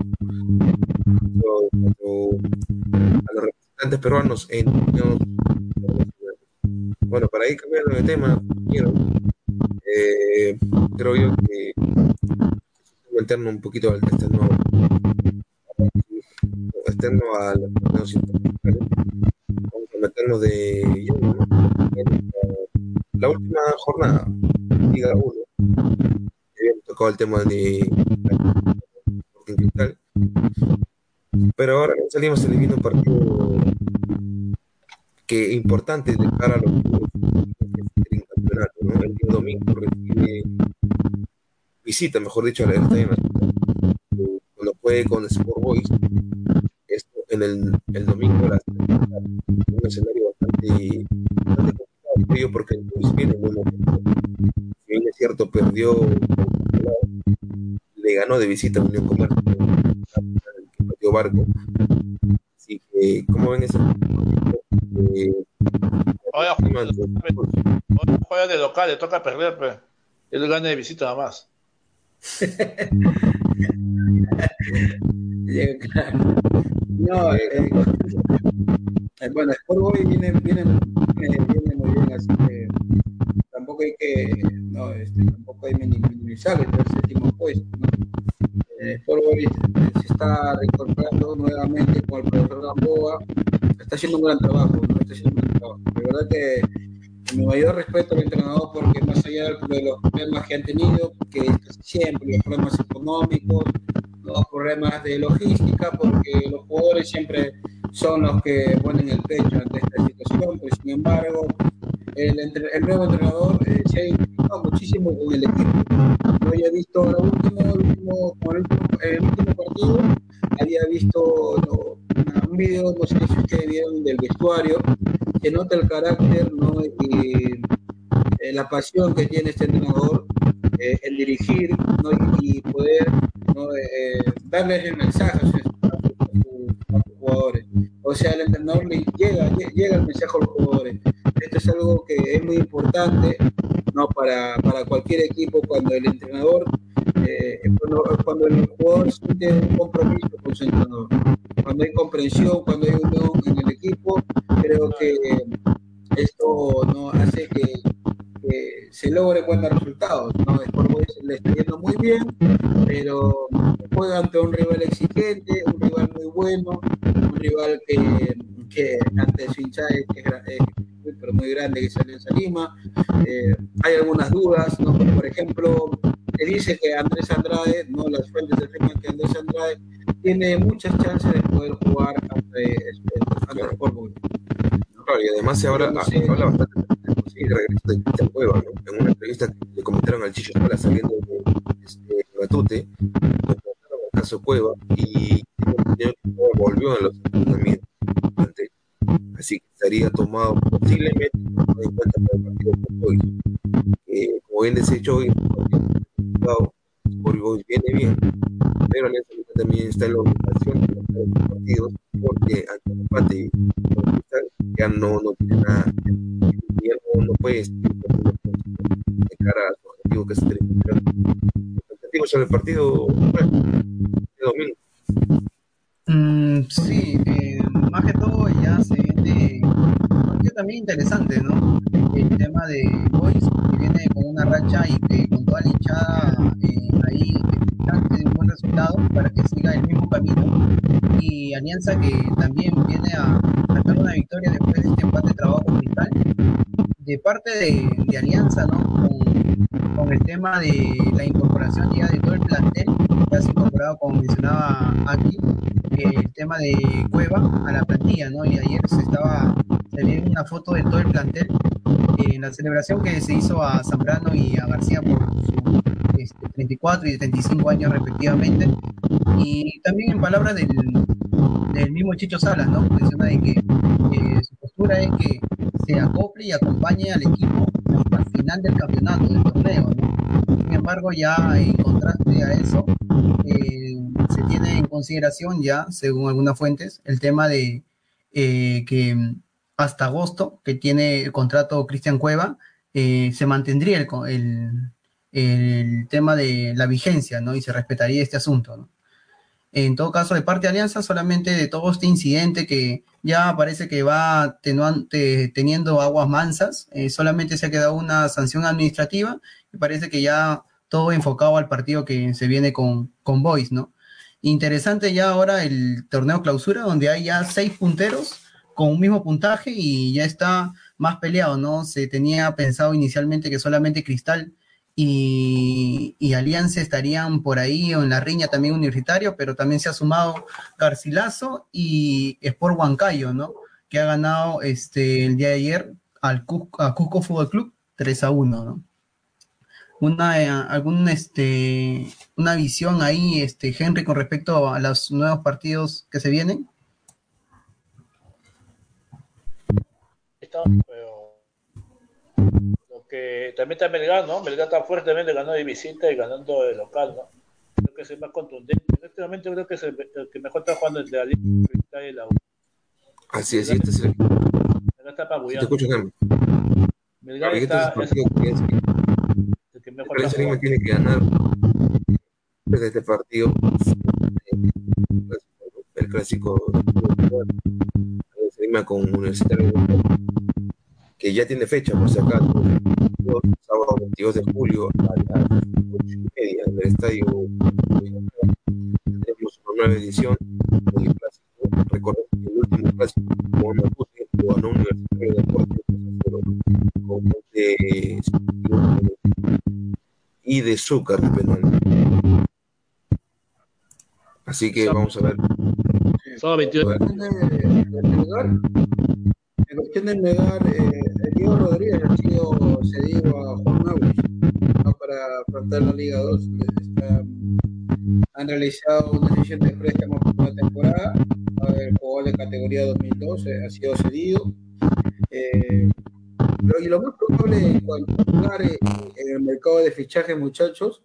A los representantes peruanos en. Bueno, para ir cambiando de tema, eh, creo yo que meternos un poquito al externo, externo a los torneos internacionales. Vamos a meternos de lleno, ¿no? la última jornada, Liga 1, habíamos tocado el tema de pero ahora salimos eliminando un partido que importante de cara a los del campeonato, ¿no? El domingo recibe visita, mejor dicho, al Estadio Nacional, fue con Sport Boys, esto en el, el domingo la un escenario bastante, bastante complicado, porque el Boys viene en buen momento. Si bien es cierto, perdió le ganó de visita a Unión Comercio, que perdió Barco. Así que, ¿cómo ven ese eh, Ahora juega, de- ahora juega de local, le toca perder, pero él gana de visita nada más. (laughs) No, (laughs) bueno, Sport Boy viene, viene, viene, muy bien, así que tampoco hay que no, este, tampoco hay minimizar el séptimo puesto. ¿no? Eh, Boys eh, se está reincorporando nuevamente con el profesor Gamboa, está haciendo un gran trabajo, está haciendo un gran trabajo. De verdad que mi mayor respeto al entrenador porque más allá de los problemas que han tenido, que siempre los problemas económicos, los problemas de logística, porque los jugadores siempre son los que ponen el pecho ante esta situación, pero sin embargo, el, el nuevo entrenador eh, se ha identificado muchísimo con el equipo. Yo había visto el último, el último, el último, partido, había visto un video, no sé si ustedes vieron, del vestuario, que nota el carácter ¿no? y eh, la pasión que tiene este entrenador eh, en dirigir y, poder ¿no? eh, darles el mensaje a sus, jugadores. O sea, el entrenador le llega, llega el mensaje a los jugadores. Esto es algo que es muy importante ¿no? para, para cualquier equipo cuando el entrenador, eh, cuando, cuando, el jugador siente un compromiso con su entrenador. Cuando hay comprensión, cuando hay unión en el equipo, creo que esto no hace que, que se logre buenos resultados. ¿no? Le está yendo muy bien, pero juega ante un rival exigente, un rival muy bueno, un rival que, que ante su hinchada es, es, muy, pero muy grande que sale en Lima. Eh, hay algunas dudas, ¿no? por ejemplo, se dice que Andrés Andrade, no las fuentes afirman que Andrés Andrade tiene muchas chances de poder jugar ante, ante Sport Boys. Claro, y además se habla bastante de regreso de Cueva, ¿no? En una entrevista que le comentaron al Chicho saliendo de este, Matute, comentaron el caso Cueva y volvió en los entrenamientos. Así que estaría tomado posiblemente en cuenta para el partido con Boys. Eh, como bien decía Choy, Sport Boys viene bien, pero Alianza también está en la obligación de los partidos porque ante empate ya no, no tiene nada, ya no, no puede de cara a su objetivo que es el objetivo sobre el partido de domingo. Mm, sí, eh, más que todo ya se también interesante, ¿no? El tema de Boys, que viene con una racha y que con toda la hinchada eh, ahí de un buen resultado para que siga el mismo camino. Y Alianza que también viene a sacar una victoria después de este empate de trabajo cristal. De parte de, Alianza, ¿no? Con, el tema de la incorporación ya de todo el plantel, ya se ha incorporado, como mencionaba aquí, el tema de Cueva a la plantilla, ¿no? Y ayer se estaba, se vio una foto de todo el plantel en la celebración que se hizo a Zambrano y a García por su este, 34 y 35 años respectivamente. Y también en palabras del, del mismo Chicho Salas, ¿no? Menciona de que su postura es que se acople y acompañe al equipo hasta el final del campeonato, del torneo, ¿no? Sin embargo, ya en contraste a eso, eh, se tiene en consideración ya, según algunas fuentes, el tema de eh, que hasta agosto, que tiene el contrato Cristian Cueva, eh, se mantendría el, el, el, tema de la vigencia, ¿no? Y se respetaría este asunto. En todo caso, de parte de Alianza, solamente de todo este incidente que ya parece que va teniendo aguas mansas, eh, solamente se ha quedado una sanción administrativa y parece que ya todo enfocado al partido que se viene con, con Boys, ¿no? Interesante ya ahora el torneo clausura, donde hay ya seis punteros con un mismo puntaje y ya está más peleado, ¿no? Se tenía pensado inicialmente que solamente Cristal y, Alianza estarían por ahí o en la riña también universitario, pero también se ha sumado Garcilaso y Sport Huancayo, ¿no? Que ha ganado este, el día de ayer al Cusco, a Cusco Fútbol Club 3 a 1, ¿no? Una, eh, algún, este, una visión ahí, este, Henry, con respecto a los nuevos partidos que se vienen. Está, pero lo que también está Melgar, ¿no? Melgar está fuerte también, le ganó de visita y ganando de local, ¿no? Creo que es el más contundente. En este momento creo que es el, el que mejor está jugando entre la Liga y la U. Así es, este es el. Melgar está pabullando. Te escucho, Henry. Melgar está. Este es el partido que es el que mejor está jugando. tiene que ganar desde este partido el clásico el Lima con Universitario que ya tiene fecha por si acaso 22, sábado 22 de julio a las 8 y media en el estadio. Tendremos una nueva edición del clásico. Recordemos que el último clásico como no puse lo ganó Universitario de Deportes con de y de Zúcar penal. Así que vamos a ver. Sábado 22. En cuestión del Melgar, eh, Diego Rodríguez ha sido cedido a Juan Mauri ¿no? para afrontar la Liga 2. Está, han realizado una sesión de préstamo por una temporada. El jugador de categoría 2012 ha sido cedido. Eh, pero, y lo más probable en cuanto a eh, en el mercado de fichajes, muchachos,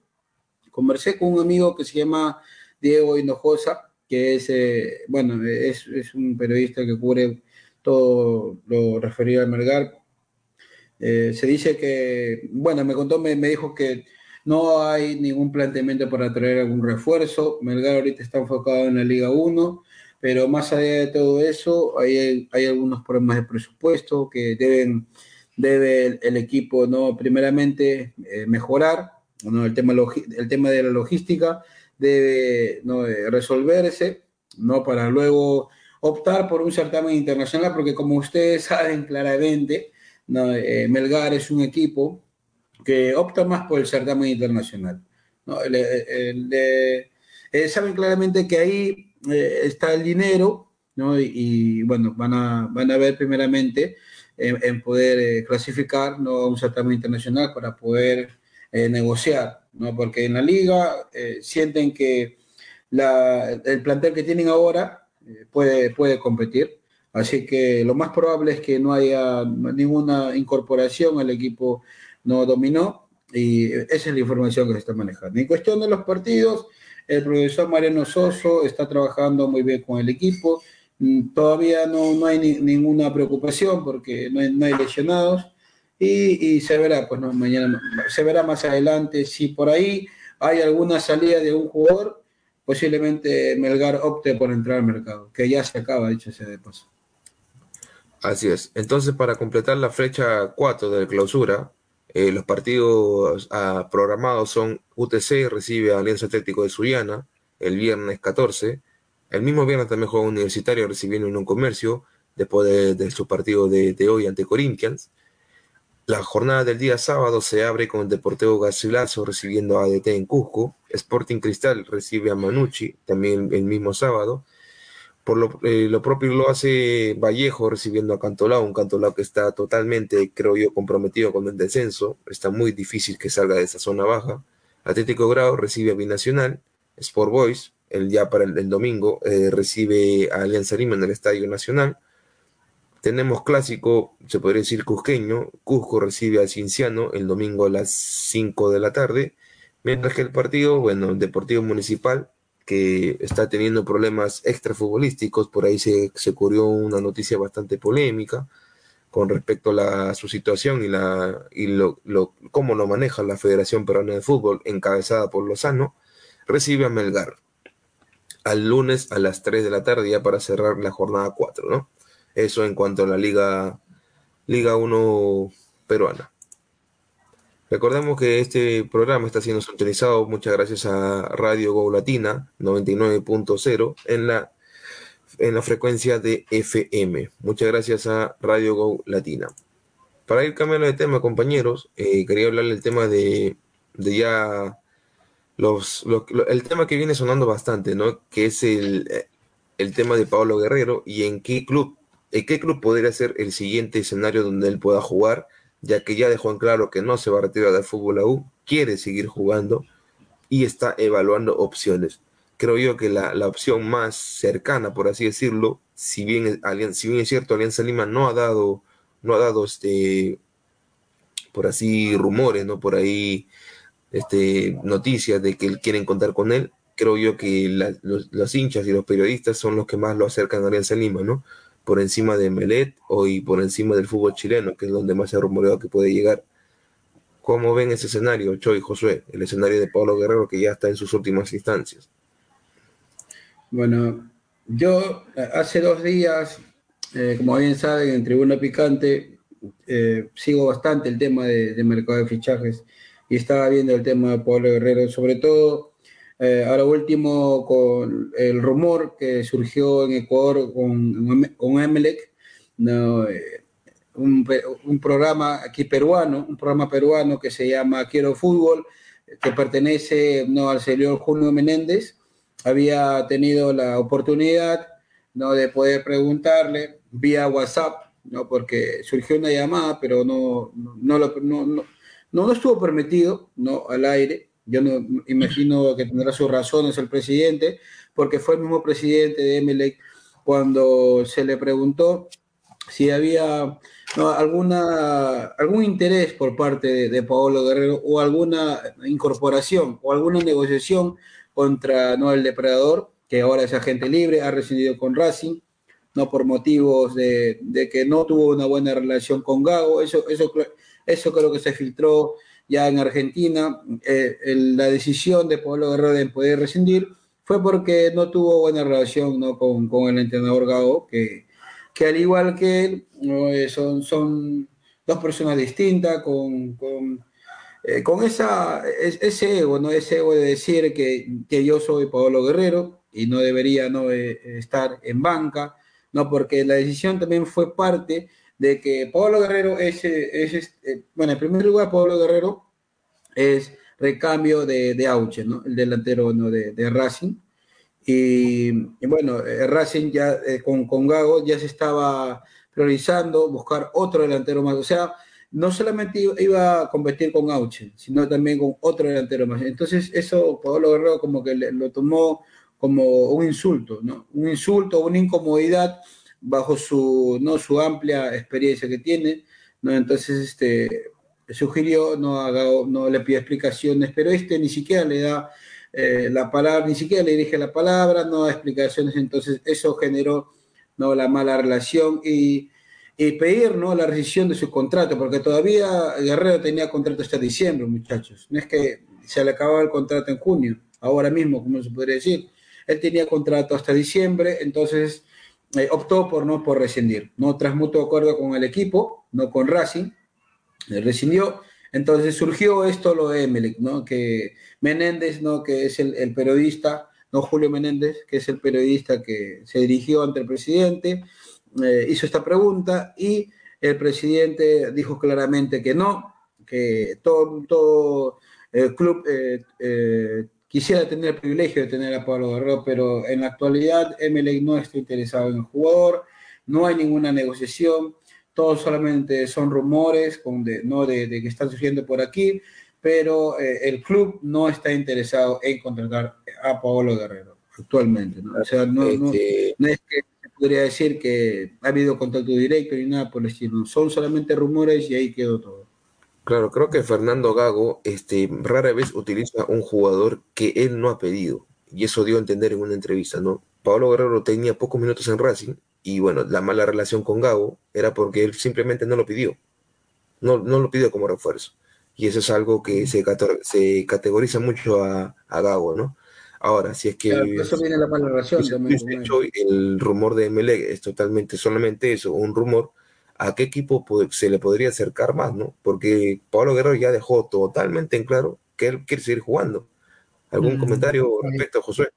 conversé con un amigo que se llama Diego Hinojosa, que es, eh, bueno, es, es, un periodista que cubre todo lo referido al Melgar. Eh, se dice que, bueno, me contó, me, me, dijo que no hay ningún planteamiento para traer algún refuerzo. Melgar ahorita está enfocado en la Liga 1, pero más allá de todo eso, hay, hay algunos problemas de presupuesto que deben, debe el, equipo, ¿no? Primeramente, eh, mejorar, ¿no? El tema, el tema de la logística debe ¿no? resolverse, ¿no? Para luego optar por un certamen internacional, porque como ustedes (laughs) saben claramente, ¿no? eh, Melgar es un equipo que opta más por el certamen internacional. ¿no? Le, eh, saben claramente que ahí eh, está el dinero, ¿no? Y, y, bueno, van a, van a ver primeramente en, en poder eh, clasificar ¿no? un certamen internacional para poder eh, negociar, ¿no? Porque en la liga sienten que la, el plantel que tienen ahora puede, puede competir. Así que lo más probable es que no haya ninguna incorporación, el equipo no dominó y esa es la información que se está manejando. En cuestión de los partidos, el profesor Mariano Soso está trabajando muy bien con el equipo, todavía no, no hay ni, ninguna preocupación porque no hay, lesionados y, se verá, pues mañana se verá más adelante si por ahí hay alguna salida de un jugador posiblemente Melgar opte por entrar al mercado, que ya se acaba, dicho sea de paso. Así es. Entonces, para completar la fecha 4 de clausura, eh, los partidos ah, programados son UTC recibe a Alianza Atlético de Sullana el viernes 14. El mismo viernes también juega Universitario recibiendo en un comercio después de, de su partido de, de, hoy ante Corinthians. La jornada del día sábado se abre con el Deportivo Garcilaso recibiendo a ADT en Cusco. Sporting Cristal recibe a Manucci también el mismo sábado. Por lo, eh, lo, propio lo hace Vallejo recibiendo a Cantolao, un Cantolao que está totalmente, creo yo, comprometido con el descenso. Está muy difícil que salga de esa zona baja. Atlético Grau recibe a Binacional. Sport Boys, el, ya para el, el domingo, eh, recibe a Alianza Lima en el Estadio Nacional. Tenemos clásico, se podría decir cusqueño. Cusco recibe a Cinciano el domingo a las 5 de la tarde. Mientras que el partido, bueno, el Deportivo Municipal, que está teniendo problemas extrafutbolísticos, por ahí se, se ocurrió una noticia bastante polémica con respecto a, la, su situación y, la, y lo, lo, cómo lo maneja la Federación Peruana de Fútbol, encabezada por Lozano, recibe a Melgar al lunes a las 3 de la tarde ya para cerrar la jornada 4, ¿no? Eso en cuanto a la Liga, Liga 1 peruana. Recordemos que este programa está siendo sintonizado muchas gracias a Radio Go Latina 99.0 en la, en la frecuencia de FM. Muchas gracias a Radio Go Latina. Para ir cambiando de tema, compañeros, eh, quería hablarle el tema de, de ya los, los, el tema que viene sonando bastante, ¿no? Que es el, el tema de Pablo Guerrero y en qué club, en qué club podría ser el siguiente escenario donde él pueda jugar ya que ya dejó en claro que no se va a retirar del fútbol aún, quiere seguir jugando y está evaluando opciones. Creo yo que la, la opción más cercana, por así decirlo, si bien, si bien es cierto, Alianza Lima no ha dado, no ha dado este, por así, rumores, ¿no? Por ahí, este, noticias de que quieren contar con él, creo yo que la, los, los, hinchas y los periodistas son los que más lo acercan a Alianza Lima, ¿no? Por encima de Melet o y por encima del fútbol chileno, que es donde más se ha rumoreado que puede llegar. ¿Cómo ven ese escenario, Choy Josué? El escenario de Pablo Guerrero que ya está en sus últimas instancias. Bueno, yo hace dos días, eh, como bien saben, en Tribuna Picante eh, sigo bastante el tema de, mercado de fichajes y estaba viendo el tema de Pablo Guerrero, sobre todo eh, ahora último con el rumor que surgió en Ecuador con, con Emelec, eh, un, programa aquí peruano, un programa peruano que se llama Quiero Fútbol, que pertenece no, al señor Julio Menéndez, había tenido la oportunidad ¿no? de poder preguntarle vía WhatsApp, ¿no? porque surgió una llamada, pero no, no, no, no, no, no estuvo permitido ¿no? al aire. Yo no imagino que tendrá sus razones el presidente, porque fue el mismo presidente de Emelec cuando se le preguntó si había alguna, algún interés por parte de, de Paolo Guerrero o alguna incorporación o alguna negociación contra no el depredador, que ahora es agente libre, ha rescindido con Racing, no por motivos de, de, que no tuvo una buena relación con Gago, eso, eso, eso creo que se filtró ya en Argentina, eh, el, la decisión de Pablo Guerrero de poder rescindir fue porque no tuvo buena relación ¿no? con, con el entrenador Gago, que, que al igual que él. Eh, son, son dos personas distintas, con, con eh, con esa, ese ego, ¿no? Ese ego de decir que, que yo soy Pablo Guerrero y no debería no eh, estar en banca, ¿no? Porque la decisión también fue parte de que Pablo Guerrero es, es eh, bueno, en primer lugar, Pablo Guerrero es recambio de, de Auche, ¿no? El delantero ¿no? de, de Racing. Y, bueno, Racing ya eh, con, con Gago ya se estaba priorizando buscar otro delantero más. O sea, no solamente iba a competir con Auche, sino también con otro delantero más. Entonces, eso Pablo Guerrero como que lo tomó como un insulto, ¿no? Un insulto, una incomodidad bajo su, ¿no? su amplia experiencia que tiene. Entonces, este, sugirió, no, haga, no le pide explicaciones, pero este ni siquiera le da eh, la palabra, ni siquiera le dirige la palabra, no da explicaciones, entonces eso generó, ¿no? La mala relación y y pedir ¿no? la rescisión de su contrato, porque todavía Guerrero tenía contrato hasta diciembre, muchachos. No es que se le acababa el contrato en junio, ahora mismo, como se podría decir. Él tenía contrato hasta diciembre, entonces eh, optó por no por rescindir, no tras mutuo acuerdo con el equipo, no con Racing, rescindió. Entonces surgió esto lo de Emelec, ¿no? Que Menéndez, ¿no? Que es el, periodista, no Julio Menéndez, que es el periodista que se dirigió ante el presidente, eh, hizo esta pregunta y el presidente dijo claramente que no, que todo, todo el club eh, eh, quisiera tener el privilegio de tener a Pablo Guerrero, pero en la actualidad MLA no está interesado en el jugador, no hay ninguna negociación, todos solamente son rumores con de, ¿no? de, de, que están surgiendo por aquí, pero eh, el club no está interesado en contratar a Pablo Guerrero actualmente. ¿no? O sea, no, no, no es que podría decir que ha habido contacto directo ni nada por el estilo. Son solamente rumores y ahí quedó todo. Claro, creo que Fernando Gago este, rara vez utiliza un jugador que él no ha pedido. Y eso dio a entender en una entrevista, ¿no? Pablo Guerrero tenía pocos minutos en Racing y bueno, la mala relación con Gago era porque él simplemente no lo pidió. No, no lo pidió como refuerzo. Y eso es algo que se, se categoriza mucho a, a Gago, ¿no? Ahora, si es que. Claro, eso viene la mala relación si, también. De hecho, el rumor de MLE es totalmente solamente eso, un rumor. ¿A qué equipo se le podría acercar más, no? Porque Pablo Guerrero ya dejó totalmente en claro que él quiere seguir jugando. ¿Algún mm, comentario respecto, Josué?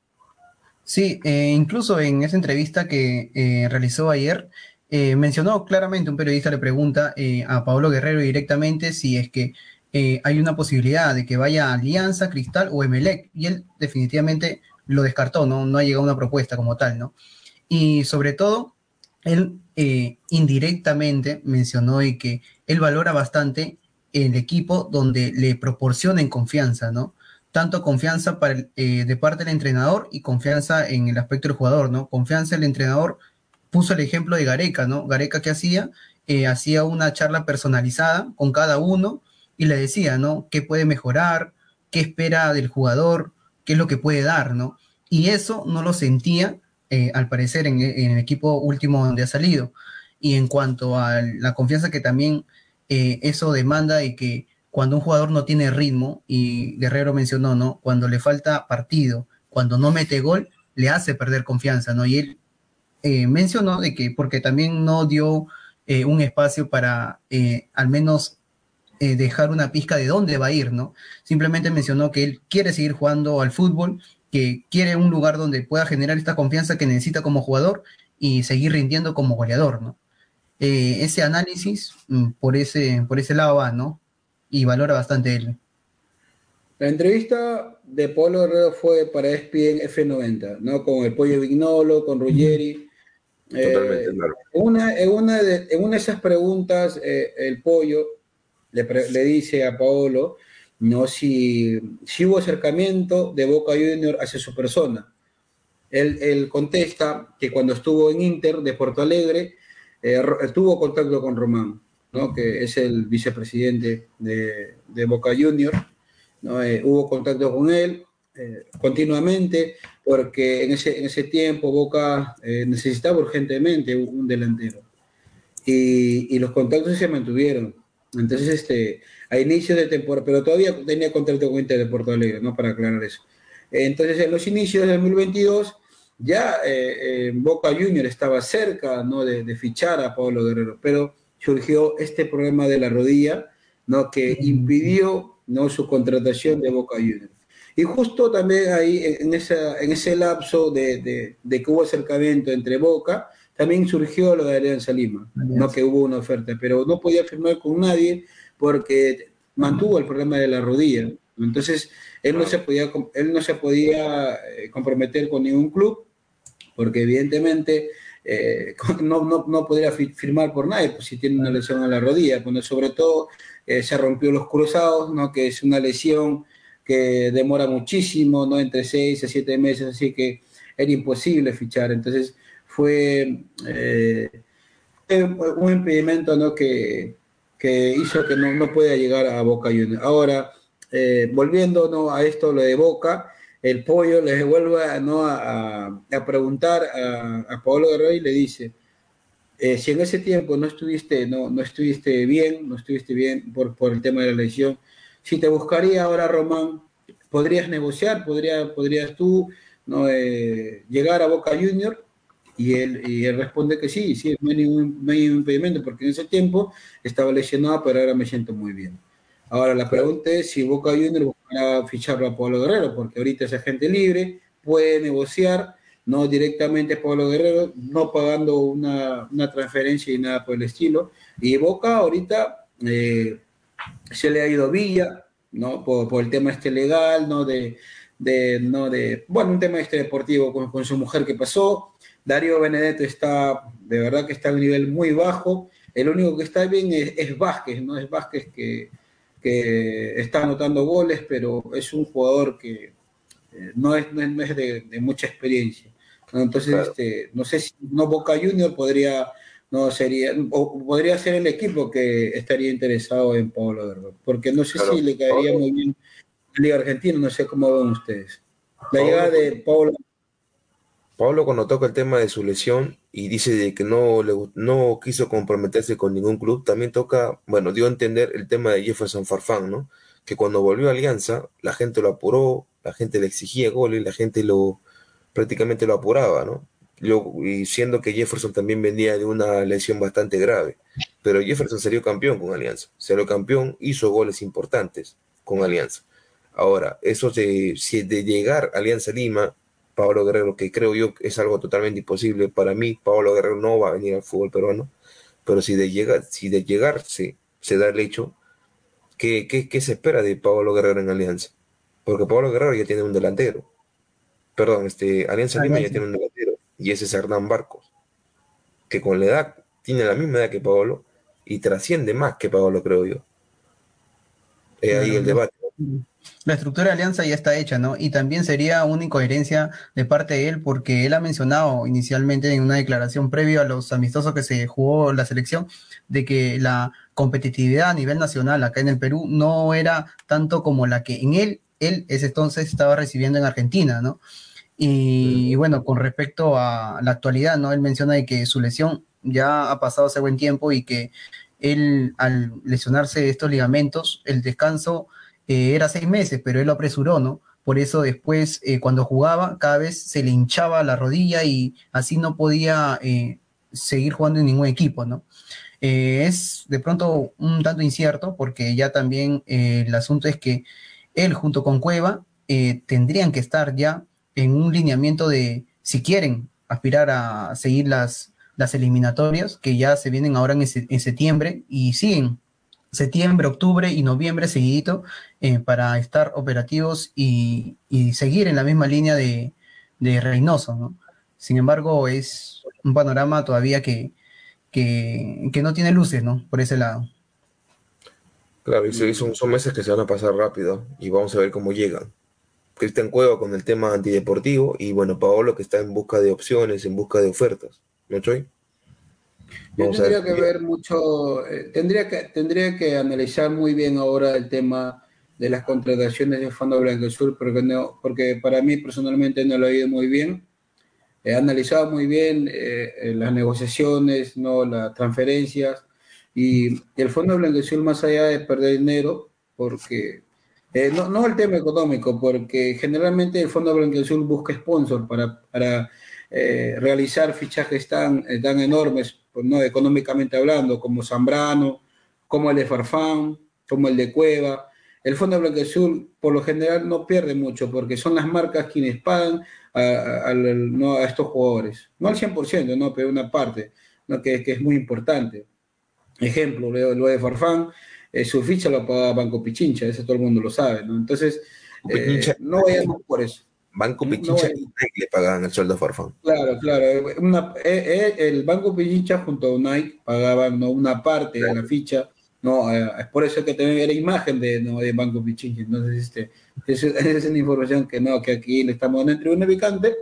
Sí, eh, incluso en esa entrevista que eh, realizó ayer, eh, mencionó claramente, un periodista le pregunta eh, a Pablo Guerrero directamente si es que eh, hay una posibilidad de que vaya Alianza, Cristal o Emelec, y él definitivamente lo descartó, ¿no? No ha llegado una propuesta como tal, ¿no? Y sobre todo, él eh, indirectamente mencionó y que él valora bastante el equipo donde le proporcionen confianza, ¿no? Tanto confianza eh, de parte del entrenador y confianza en el aspecto del jugador, ¿no? Confianza el entrenador puso el ejemplo de Gareca, ¿no? Gareca que hacía, eh, hacía una charla personalizada con cada uno, y le decía, ¿no? ¿Qué puede mejorar? ¿Qué espera del jugador? ¿Qué es lo que puede dar, ¿no? Y eso no lo sentía, eh, al parecer, en, el equipo último donde ha salido. Y en cuanto a la confianza que también eh, eso demanda y que cuando un jugador no tiene ritmo, y Guerrero mencionó, ¿no? Cuando le falta partido, cuando no mete gol, le hace perder confianza, ¿no? Y él eh, mencionó de que porque también no dio un espacio para al menos dejar una pizca de dónde va a ir, ¿no? Simplemente mencionó que él quiere seguir jugando al fútbol, que quiere un lugar donde pueda generar esta confianza que necesita como jugador y seguir rindiendo como goleador, ¿no? ese análisis mm, por ese, por ese lado va, ¿no? Y valora bastante él. La entrevista de Polo Herrero fue para ESPN F90, ¿no? Con el Pollo Vignolo, con Ruggeri. Totalmente, eh, claro. Una, en, una de, en una de esas preguntas, eh, el Pollo le, le, dice a Paolo, ¿no? Si, hubo acercamiento de Boca Junior hacia su persona. Él, contesta que cuando estuvo en Inter de Porto Alegre, eh, tuvo contacto con Román, ¿no? que es el vicepresidente de, Boca Junior eh, hubo contacto con él eh, continuamente porque en ese, en ese tiempo Boca eh, necesitaba urgentemente un, delantero y, y, los contactos se mantuvieron. Entonces, este, a inicios de temporada, pero todavía tenía contacto con Inter de Porto Alegre, ¿no? Para aclarar eso. Entonces, en los inicios del 2022, ya Boca Junior estaba cerca, ¿no? De, de, fichar a Pablo Guerrero, pero surgió este problema de la rodilla, ¿no? Que impidió ¿no? su contratación de Boca Juniors. Y justo también ahí, en, esa, en ese lapso de, de, que hubo acercamiento entre Boca, también surgió lo de Alianza Lima, no que hubo una oferta, pero no podía firmar con nadie porque mantuvo el problema de la rodilla. Entonces, él no se podía, él no se podía eh, comprometer con ningún club, porque evidentemente eh, (laughs) no, no, no, podría firmar por nadie, pues si tiene una lesión en la rodilla, cuando sobre todo eh, se rompió los cruzados, ¿no? que es una lesión que demora muchísimo, ¿no? entre seis a siete meses, así que era imposible fichar. Entonces fue un impedimento ¿no? que, que hizo que no, no pueda llegar a Boca Juniors. Ahora, eh, volviendo ¿no? a esto, lo de Boca, el pollo le vuelve ¿no? a, a, preguntar a, a Pablo Guerrero y le dice, eh, si en ese tiempo no estuviste, no, no estuviste bien, no estuviste bien por, por el tema de la lesión, si te buscaría ahora Román, ¿podrías negociar? ¿Podría, ¿Podrías tú no, eh, llegar a Boca Junior? Y él, y él responde que sí, sí, no hay ningún, no hay impedimento, porque en ese tiempo estaba lesionado, pero ahora me siento muy bien. Ahora la pregunta es si Boca Junior buscará ficharlo a Pablo Guerrero, porque ahorita es agente libre, puede negociar, no directamente Pablo Guerrero, no pagando una, una, transferencia y nada por el estilo. Y Boca ahorita eh, se le ha ido Villa, ¿no? Por, por, el tema este legal, ¿no? De, de, no de, bueno, un tema este deportivo con, con, su mujer que pasó. Darío Benedetto está, de verdad que está a un nivel muy bajo. El único que está bien es, es Vázquez, ¿no? Es Vázquez que, que está anotando goles, pero es un jugador que eh, no, es, no, es, de, de mucha experiencia. Entonces, claro. este, no sé si no Boca Junior podría, no sería, o podría ser el equipo que estaría interesado en Pablo Guerrero, porque no sé claro. si le caería muy bien la Liga Argentina, no sé cómo ven ustedes. La llegada de Pablo. Pablo cuando toca el tema de su lesión y dice de que no, le, no quiso comprometerse con ningún club, también toca, bueno, dio a entender el tema de Jefferson Farfán, ¿no? Que cuando volvió a Alianza, la gente lo apuró, la gente le exigía goles, la gente lo, prácticamente lo apuraba, ¿no? Yo, y siendo que Jefferson también venía de una lesión bastante grave. Pero Jefferson salió campeón con Alianza. Salió campeón, hizo goles importantes con Alianza. Ahora, eso de, si de llegar a Alianza Lima, Pablo Guerrero, que creo yo es algo totalmente imposible, para mí Pablo Guerrero no va a venir al fútbol peruano, pero si de llegar, si de llegar se, se da el hecho, ¿qué, qué, ¿qué se espera de Pablo Guerrero en Alianza? Porque Pablo Guerrero ya tiene un delantero perdón, este, Alianza Lima ya tiene un delantero y ese es Hernán Barcos, que con la edad tiene la misma edad que Paolo y trasciende más que Paolo, creo yo. Eh, ahí el debate. La estructura de alianza ya está hecha, ¿no? Y también sería una incoherencia de parte de él, porque él ha mencionado inicialmente en una declaración previa a los amistosos que se jugó la selección, de que la competitividad a nivel nacional acá en el Perú no era tanto como la que en él él ese entonces estaba recibiendo en Argentina, ¿no? Y, y, bueno, con respecto a la actualidad, ¿no? Él menciona de que su lesión ya ha pasado hace buen tiempo y que él, al lesionarse estos ligamentos, el descanso eh, era seis meses, pero él lo apresuró, ¿no? Por eso después, eh, cuando jugaba, cada vez se le hinchaba la rodilla y así no podía eh, seguir jugando en ningún equipo, ¿no? Es de pronto un tanto incierto porque ya también el asunto es que él junto con Cueva tendrían que estar ya en un lineamiento de, si quieren aspirar a seguir las, las eliminatorias, que ya se vienen ahora en, en septiembre y siguen septiembre, octubre y noviembre seguidito para estar operativos y, seguir en la misma línea de, de Reynoso, ¿no? Sin embargo, es un panorama todavía que, que, no tiene luces, ¿no? Por ese lado. Claro, y son, son meses que se van a pasar rápido y vamos a ver cómo llegan. Cristian Cueva con el tema antideportivo y bueno, Paolo que está en busca de opciones, en busca de ofertas. ¿No, Choy? Yo tendría que ver mucho, eh, tendría, que, tendría que analizar muy bien ahora el tema de las contrataciones de Fondo Blanco Sur, porque, no, porque para mí personalmente no lo he ido muy bien. He analizado muy bien eh, eh, las negociaciones, no las transferencias. Y el Fondo Blanqueazul más allá de perder dinero, porque eh, no, no el tema económico, porque generalmente el Fondo Blanqueazul busca sponsor para, para realizar fichajes tan, tan enormes, pues, no económicamente hablando, como Zambrano, como el de Farfán, como el de Cueva. El Fondo Blanqueazul por lo general no pierde mucho porque son las marcas quienes pagan a, no, a estos jugadores. No al 100%, no, pero una parte ¿no? que, que es muy importante. Ejemplo, lo, de Farfán, eh, su ficha lo paga Banco Pichincha, eso todo el mundo lo sabe, ¿no? Entonces, eh, no vayamos por eso. Banco Pichincha y Nike le pagaban el sueldo a Farfán. Claro, claro. Eh, el Banco Pichincha junto a Nike pagaban ¿no? una parte de la ficha no, eh, es por eso que también la imagen de, ¿no? de Banco Pichincha. Entonces, este, esa es una información que no, que aquí le estamos dando en tribuna picante.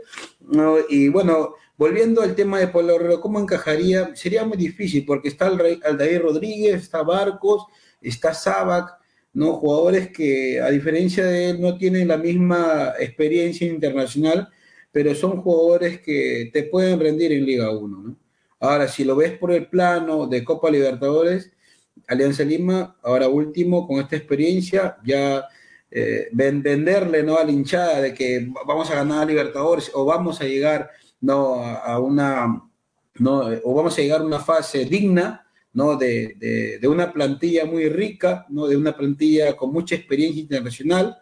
¿no? Y bueno, volviendo al tema de Pablo Herrero, ¿cómo encajaría? Sería muy difícil porque está Aldair Rodríguez, está Barcos, está Sabac, ¿no? Jugadores que, a diferencia de él, no tienen la misma experiencia internacional, pero son jugadores que te pueden rendir en Liga 1, ¿no? Ahora, si lo ves por el plano de Copa Libertadores, Alianza Lima, ahora último, con esta experiencia, ya eh, venderle ¿no? a la hinchada de que vamos a ganar a Libertadores o vamos a llegar ¿no? a, una ¿no? o vamos a llegar a una fase digna ¿no? De, una plantilla muy rica, ¿no? de una plantilla con mucha experiencia internacional.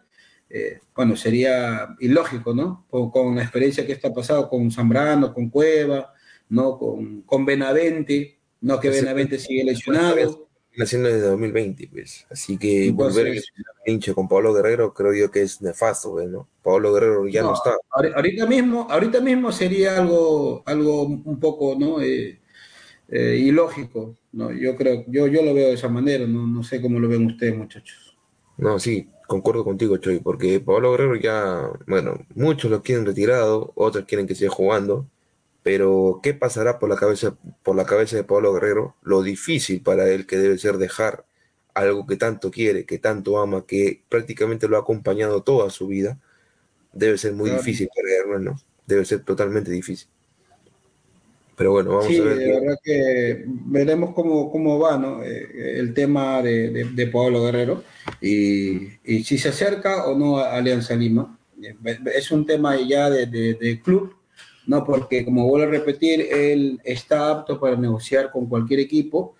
Eh, bueno, sería ilógico, ¿no? Con, la experiencia que está pasado con Zambrano, con Cueva, ¿no? Con, con Benavente, ¿no? Que Benavente sigue lesionado haciendo desde 2020, pues. Así que volver a hinche con Pablo Guerrero creo yo que es nefasto, pues, ¿no? Pablo Guerrero ya no, está. Ahorita mismo, ahorita mismo sería algo, algo un poco, ¿no? Eh, eh, ilógico, ¿no? Yo creo, yo, yo lo veo de esa manera, no, no sé cómo lo ven ustedes, muchachos. No, sí, concuerdo contigo, Choy, porque Pablo Guerrero ya, bueno, muchos lo quieren retirado, otros quieren que siga jugando, pero ¿qué pasará por la cabeza, por la cabeza de Pablo Guerrero? Lo difícil para él que debe ser dejar algo que tanto quiere, que tanto ama, que prácticamente lo ha acompañado toda su vida, debe ser muy difícil para él, ¿no? Debe ser totalmente difícil. Pero bueno, vamos a ver. Sí, la verdad que veremos cómo, cómo va ¿no? Eh, el tema de, de, Pablo Guerrero y, y, si se acerca o no a Alianza Lima. Es un tema ya de, de club ¿no? Porque como vuelvo a repetir, él está apto para negociar con cualquier equipo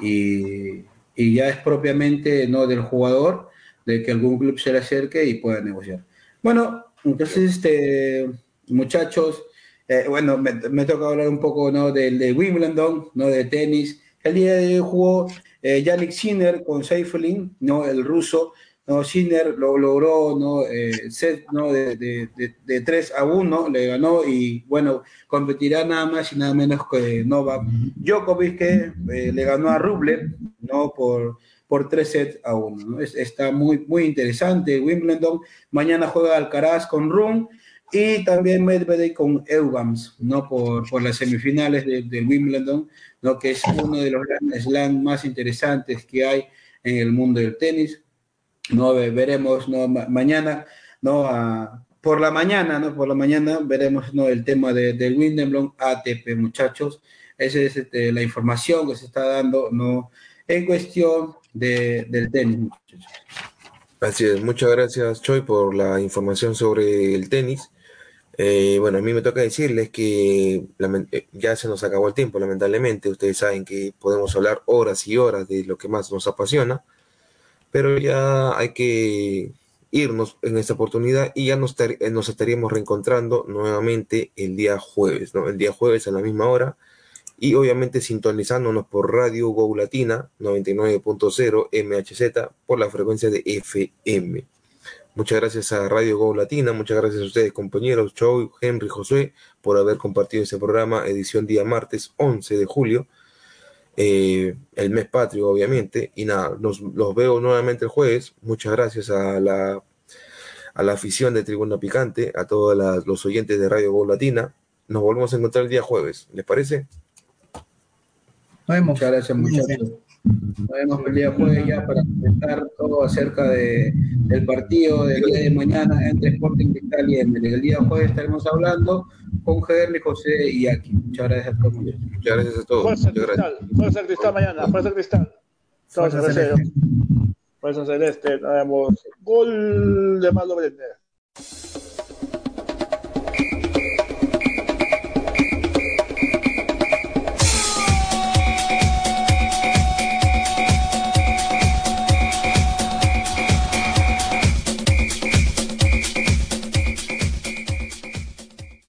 y, y ya es propiamente no del jugador de que algún club se le acerque y pueda negociar. Bueno, entonces, este, muchachos, eh, bueno, me, toca hablar un poco ¿no? del de Wimbledon, ¿no? de tenis. El día de hoy jugó eh, Yannick Sinner con Seifelin, ¿no? el ruso, ¿no? Sinner lo logró, ¿no? Eh, set, ¿no? De, de, de, 3 a 1, le ganó y, bueno, competirá nada más y nada menos que Novak Djokovic, que eh, le ganó a Rublev, ¿no? Por, por 3 sets a 1, ¿no? está muy, muy interesante Wimbledon. Mañana juega Alcaraz con Rum y también Medvedev con Eubams, ¿no? Por, por las semifinales de, Wimbledon, ¿no? Que es uno de los grandes más interesantes que hay en el mundo del tenis no veremos no mañana no por la mañana no por la mañana veremos no el tema de, del Wimbledon ATP muchachos. Esa es este, la información que se está dando no en cuestión de, del tenis muchachos. Así es. Muchas gracias Choi por la información sobre el tenis Eh, bueno, a mí me toca decirles que eh, ya se nos acabó el tiempo, lamentablemente. Ustedes saben que podemos hablar horas y horas de lo que más nos apasiona, pero ya hay que irnos en esta oportunidad y ya nos, eh, nos estaríamos reencontrando nuevamente el día jueves, ¿no? El día jueves a la misma hora y obviamente sintonizándonos por Radio Go Latina 99.0 MHZ por la frecuencia de FM. Muchas gracias a Radio Go Latina, muchas gracias a ustedes compañeros, Choy, Henry, José, por haber compartido este programa, edición día martes 11 de julio, eh, el mes patrio obviamente, y nada, los veo nuevamente el jueves, muchas gracias a la, a la afición de Tribuna Picante, a todos los oyentes de Radio Go Latina, nos volvemos a encontrar el día jueves, ¿les parece? Nos vemos. Muchas gracias muchachos. Nos vemos el día jueves ya para comentar todo acerca de, del partido del día de mañana entre Sporting Cristal y Emelec. El día jueves estaremos hablando con Gerli, José y Aki. Muchas gracias a todos. Muchas gracias a todos. Fuerza Cristal, Fuerza Cristal mañana, Fuerza Cristal. Fuerza Celeste. Fuerza Celeste, nos vemos. Gol de Malo Brender.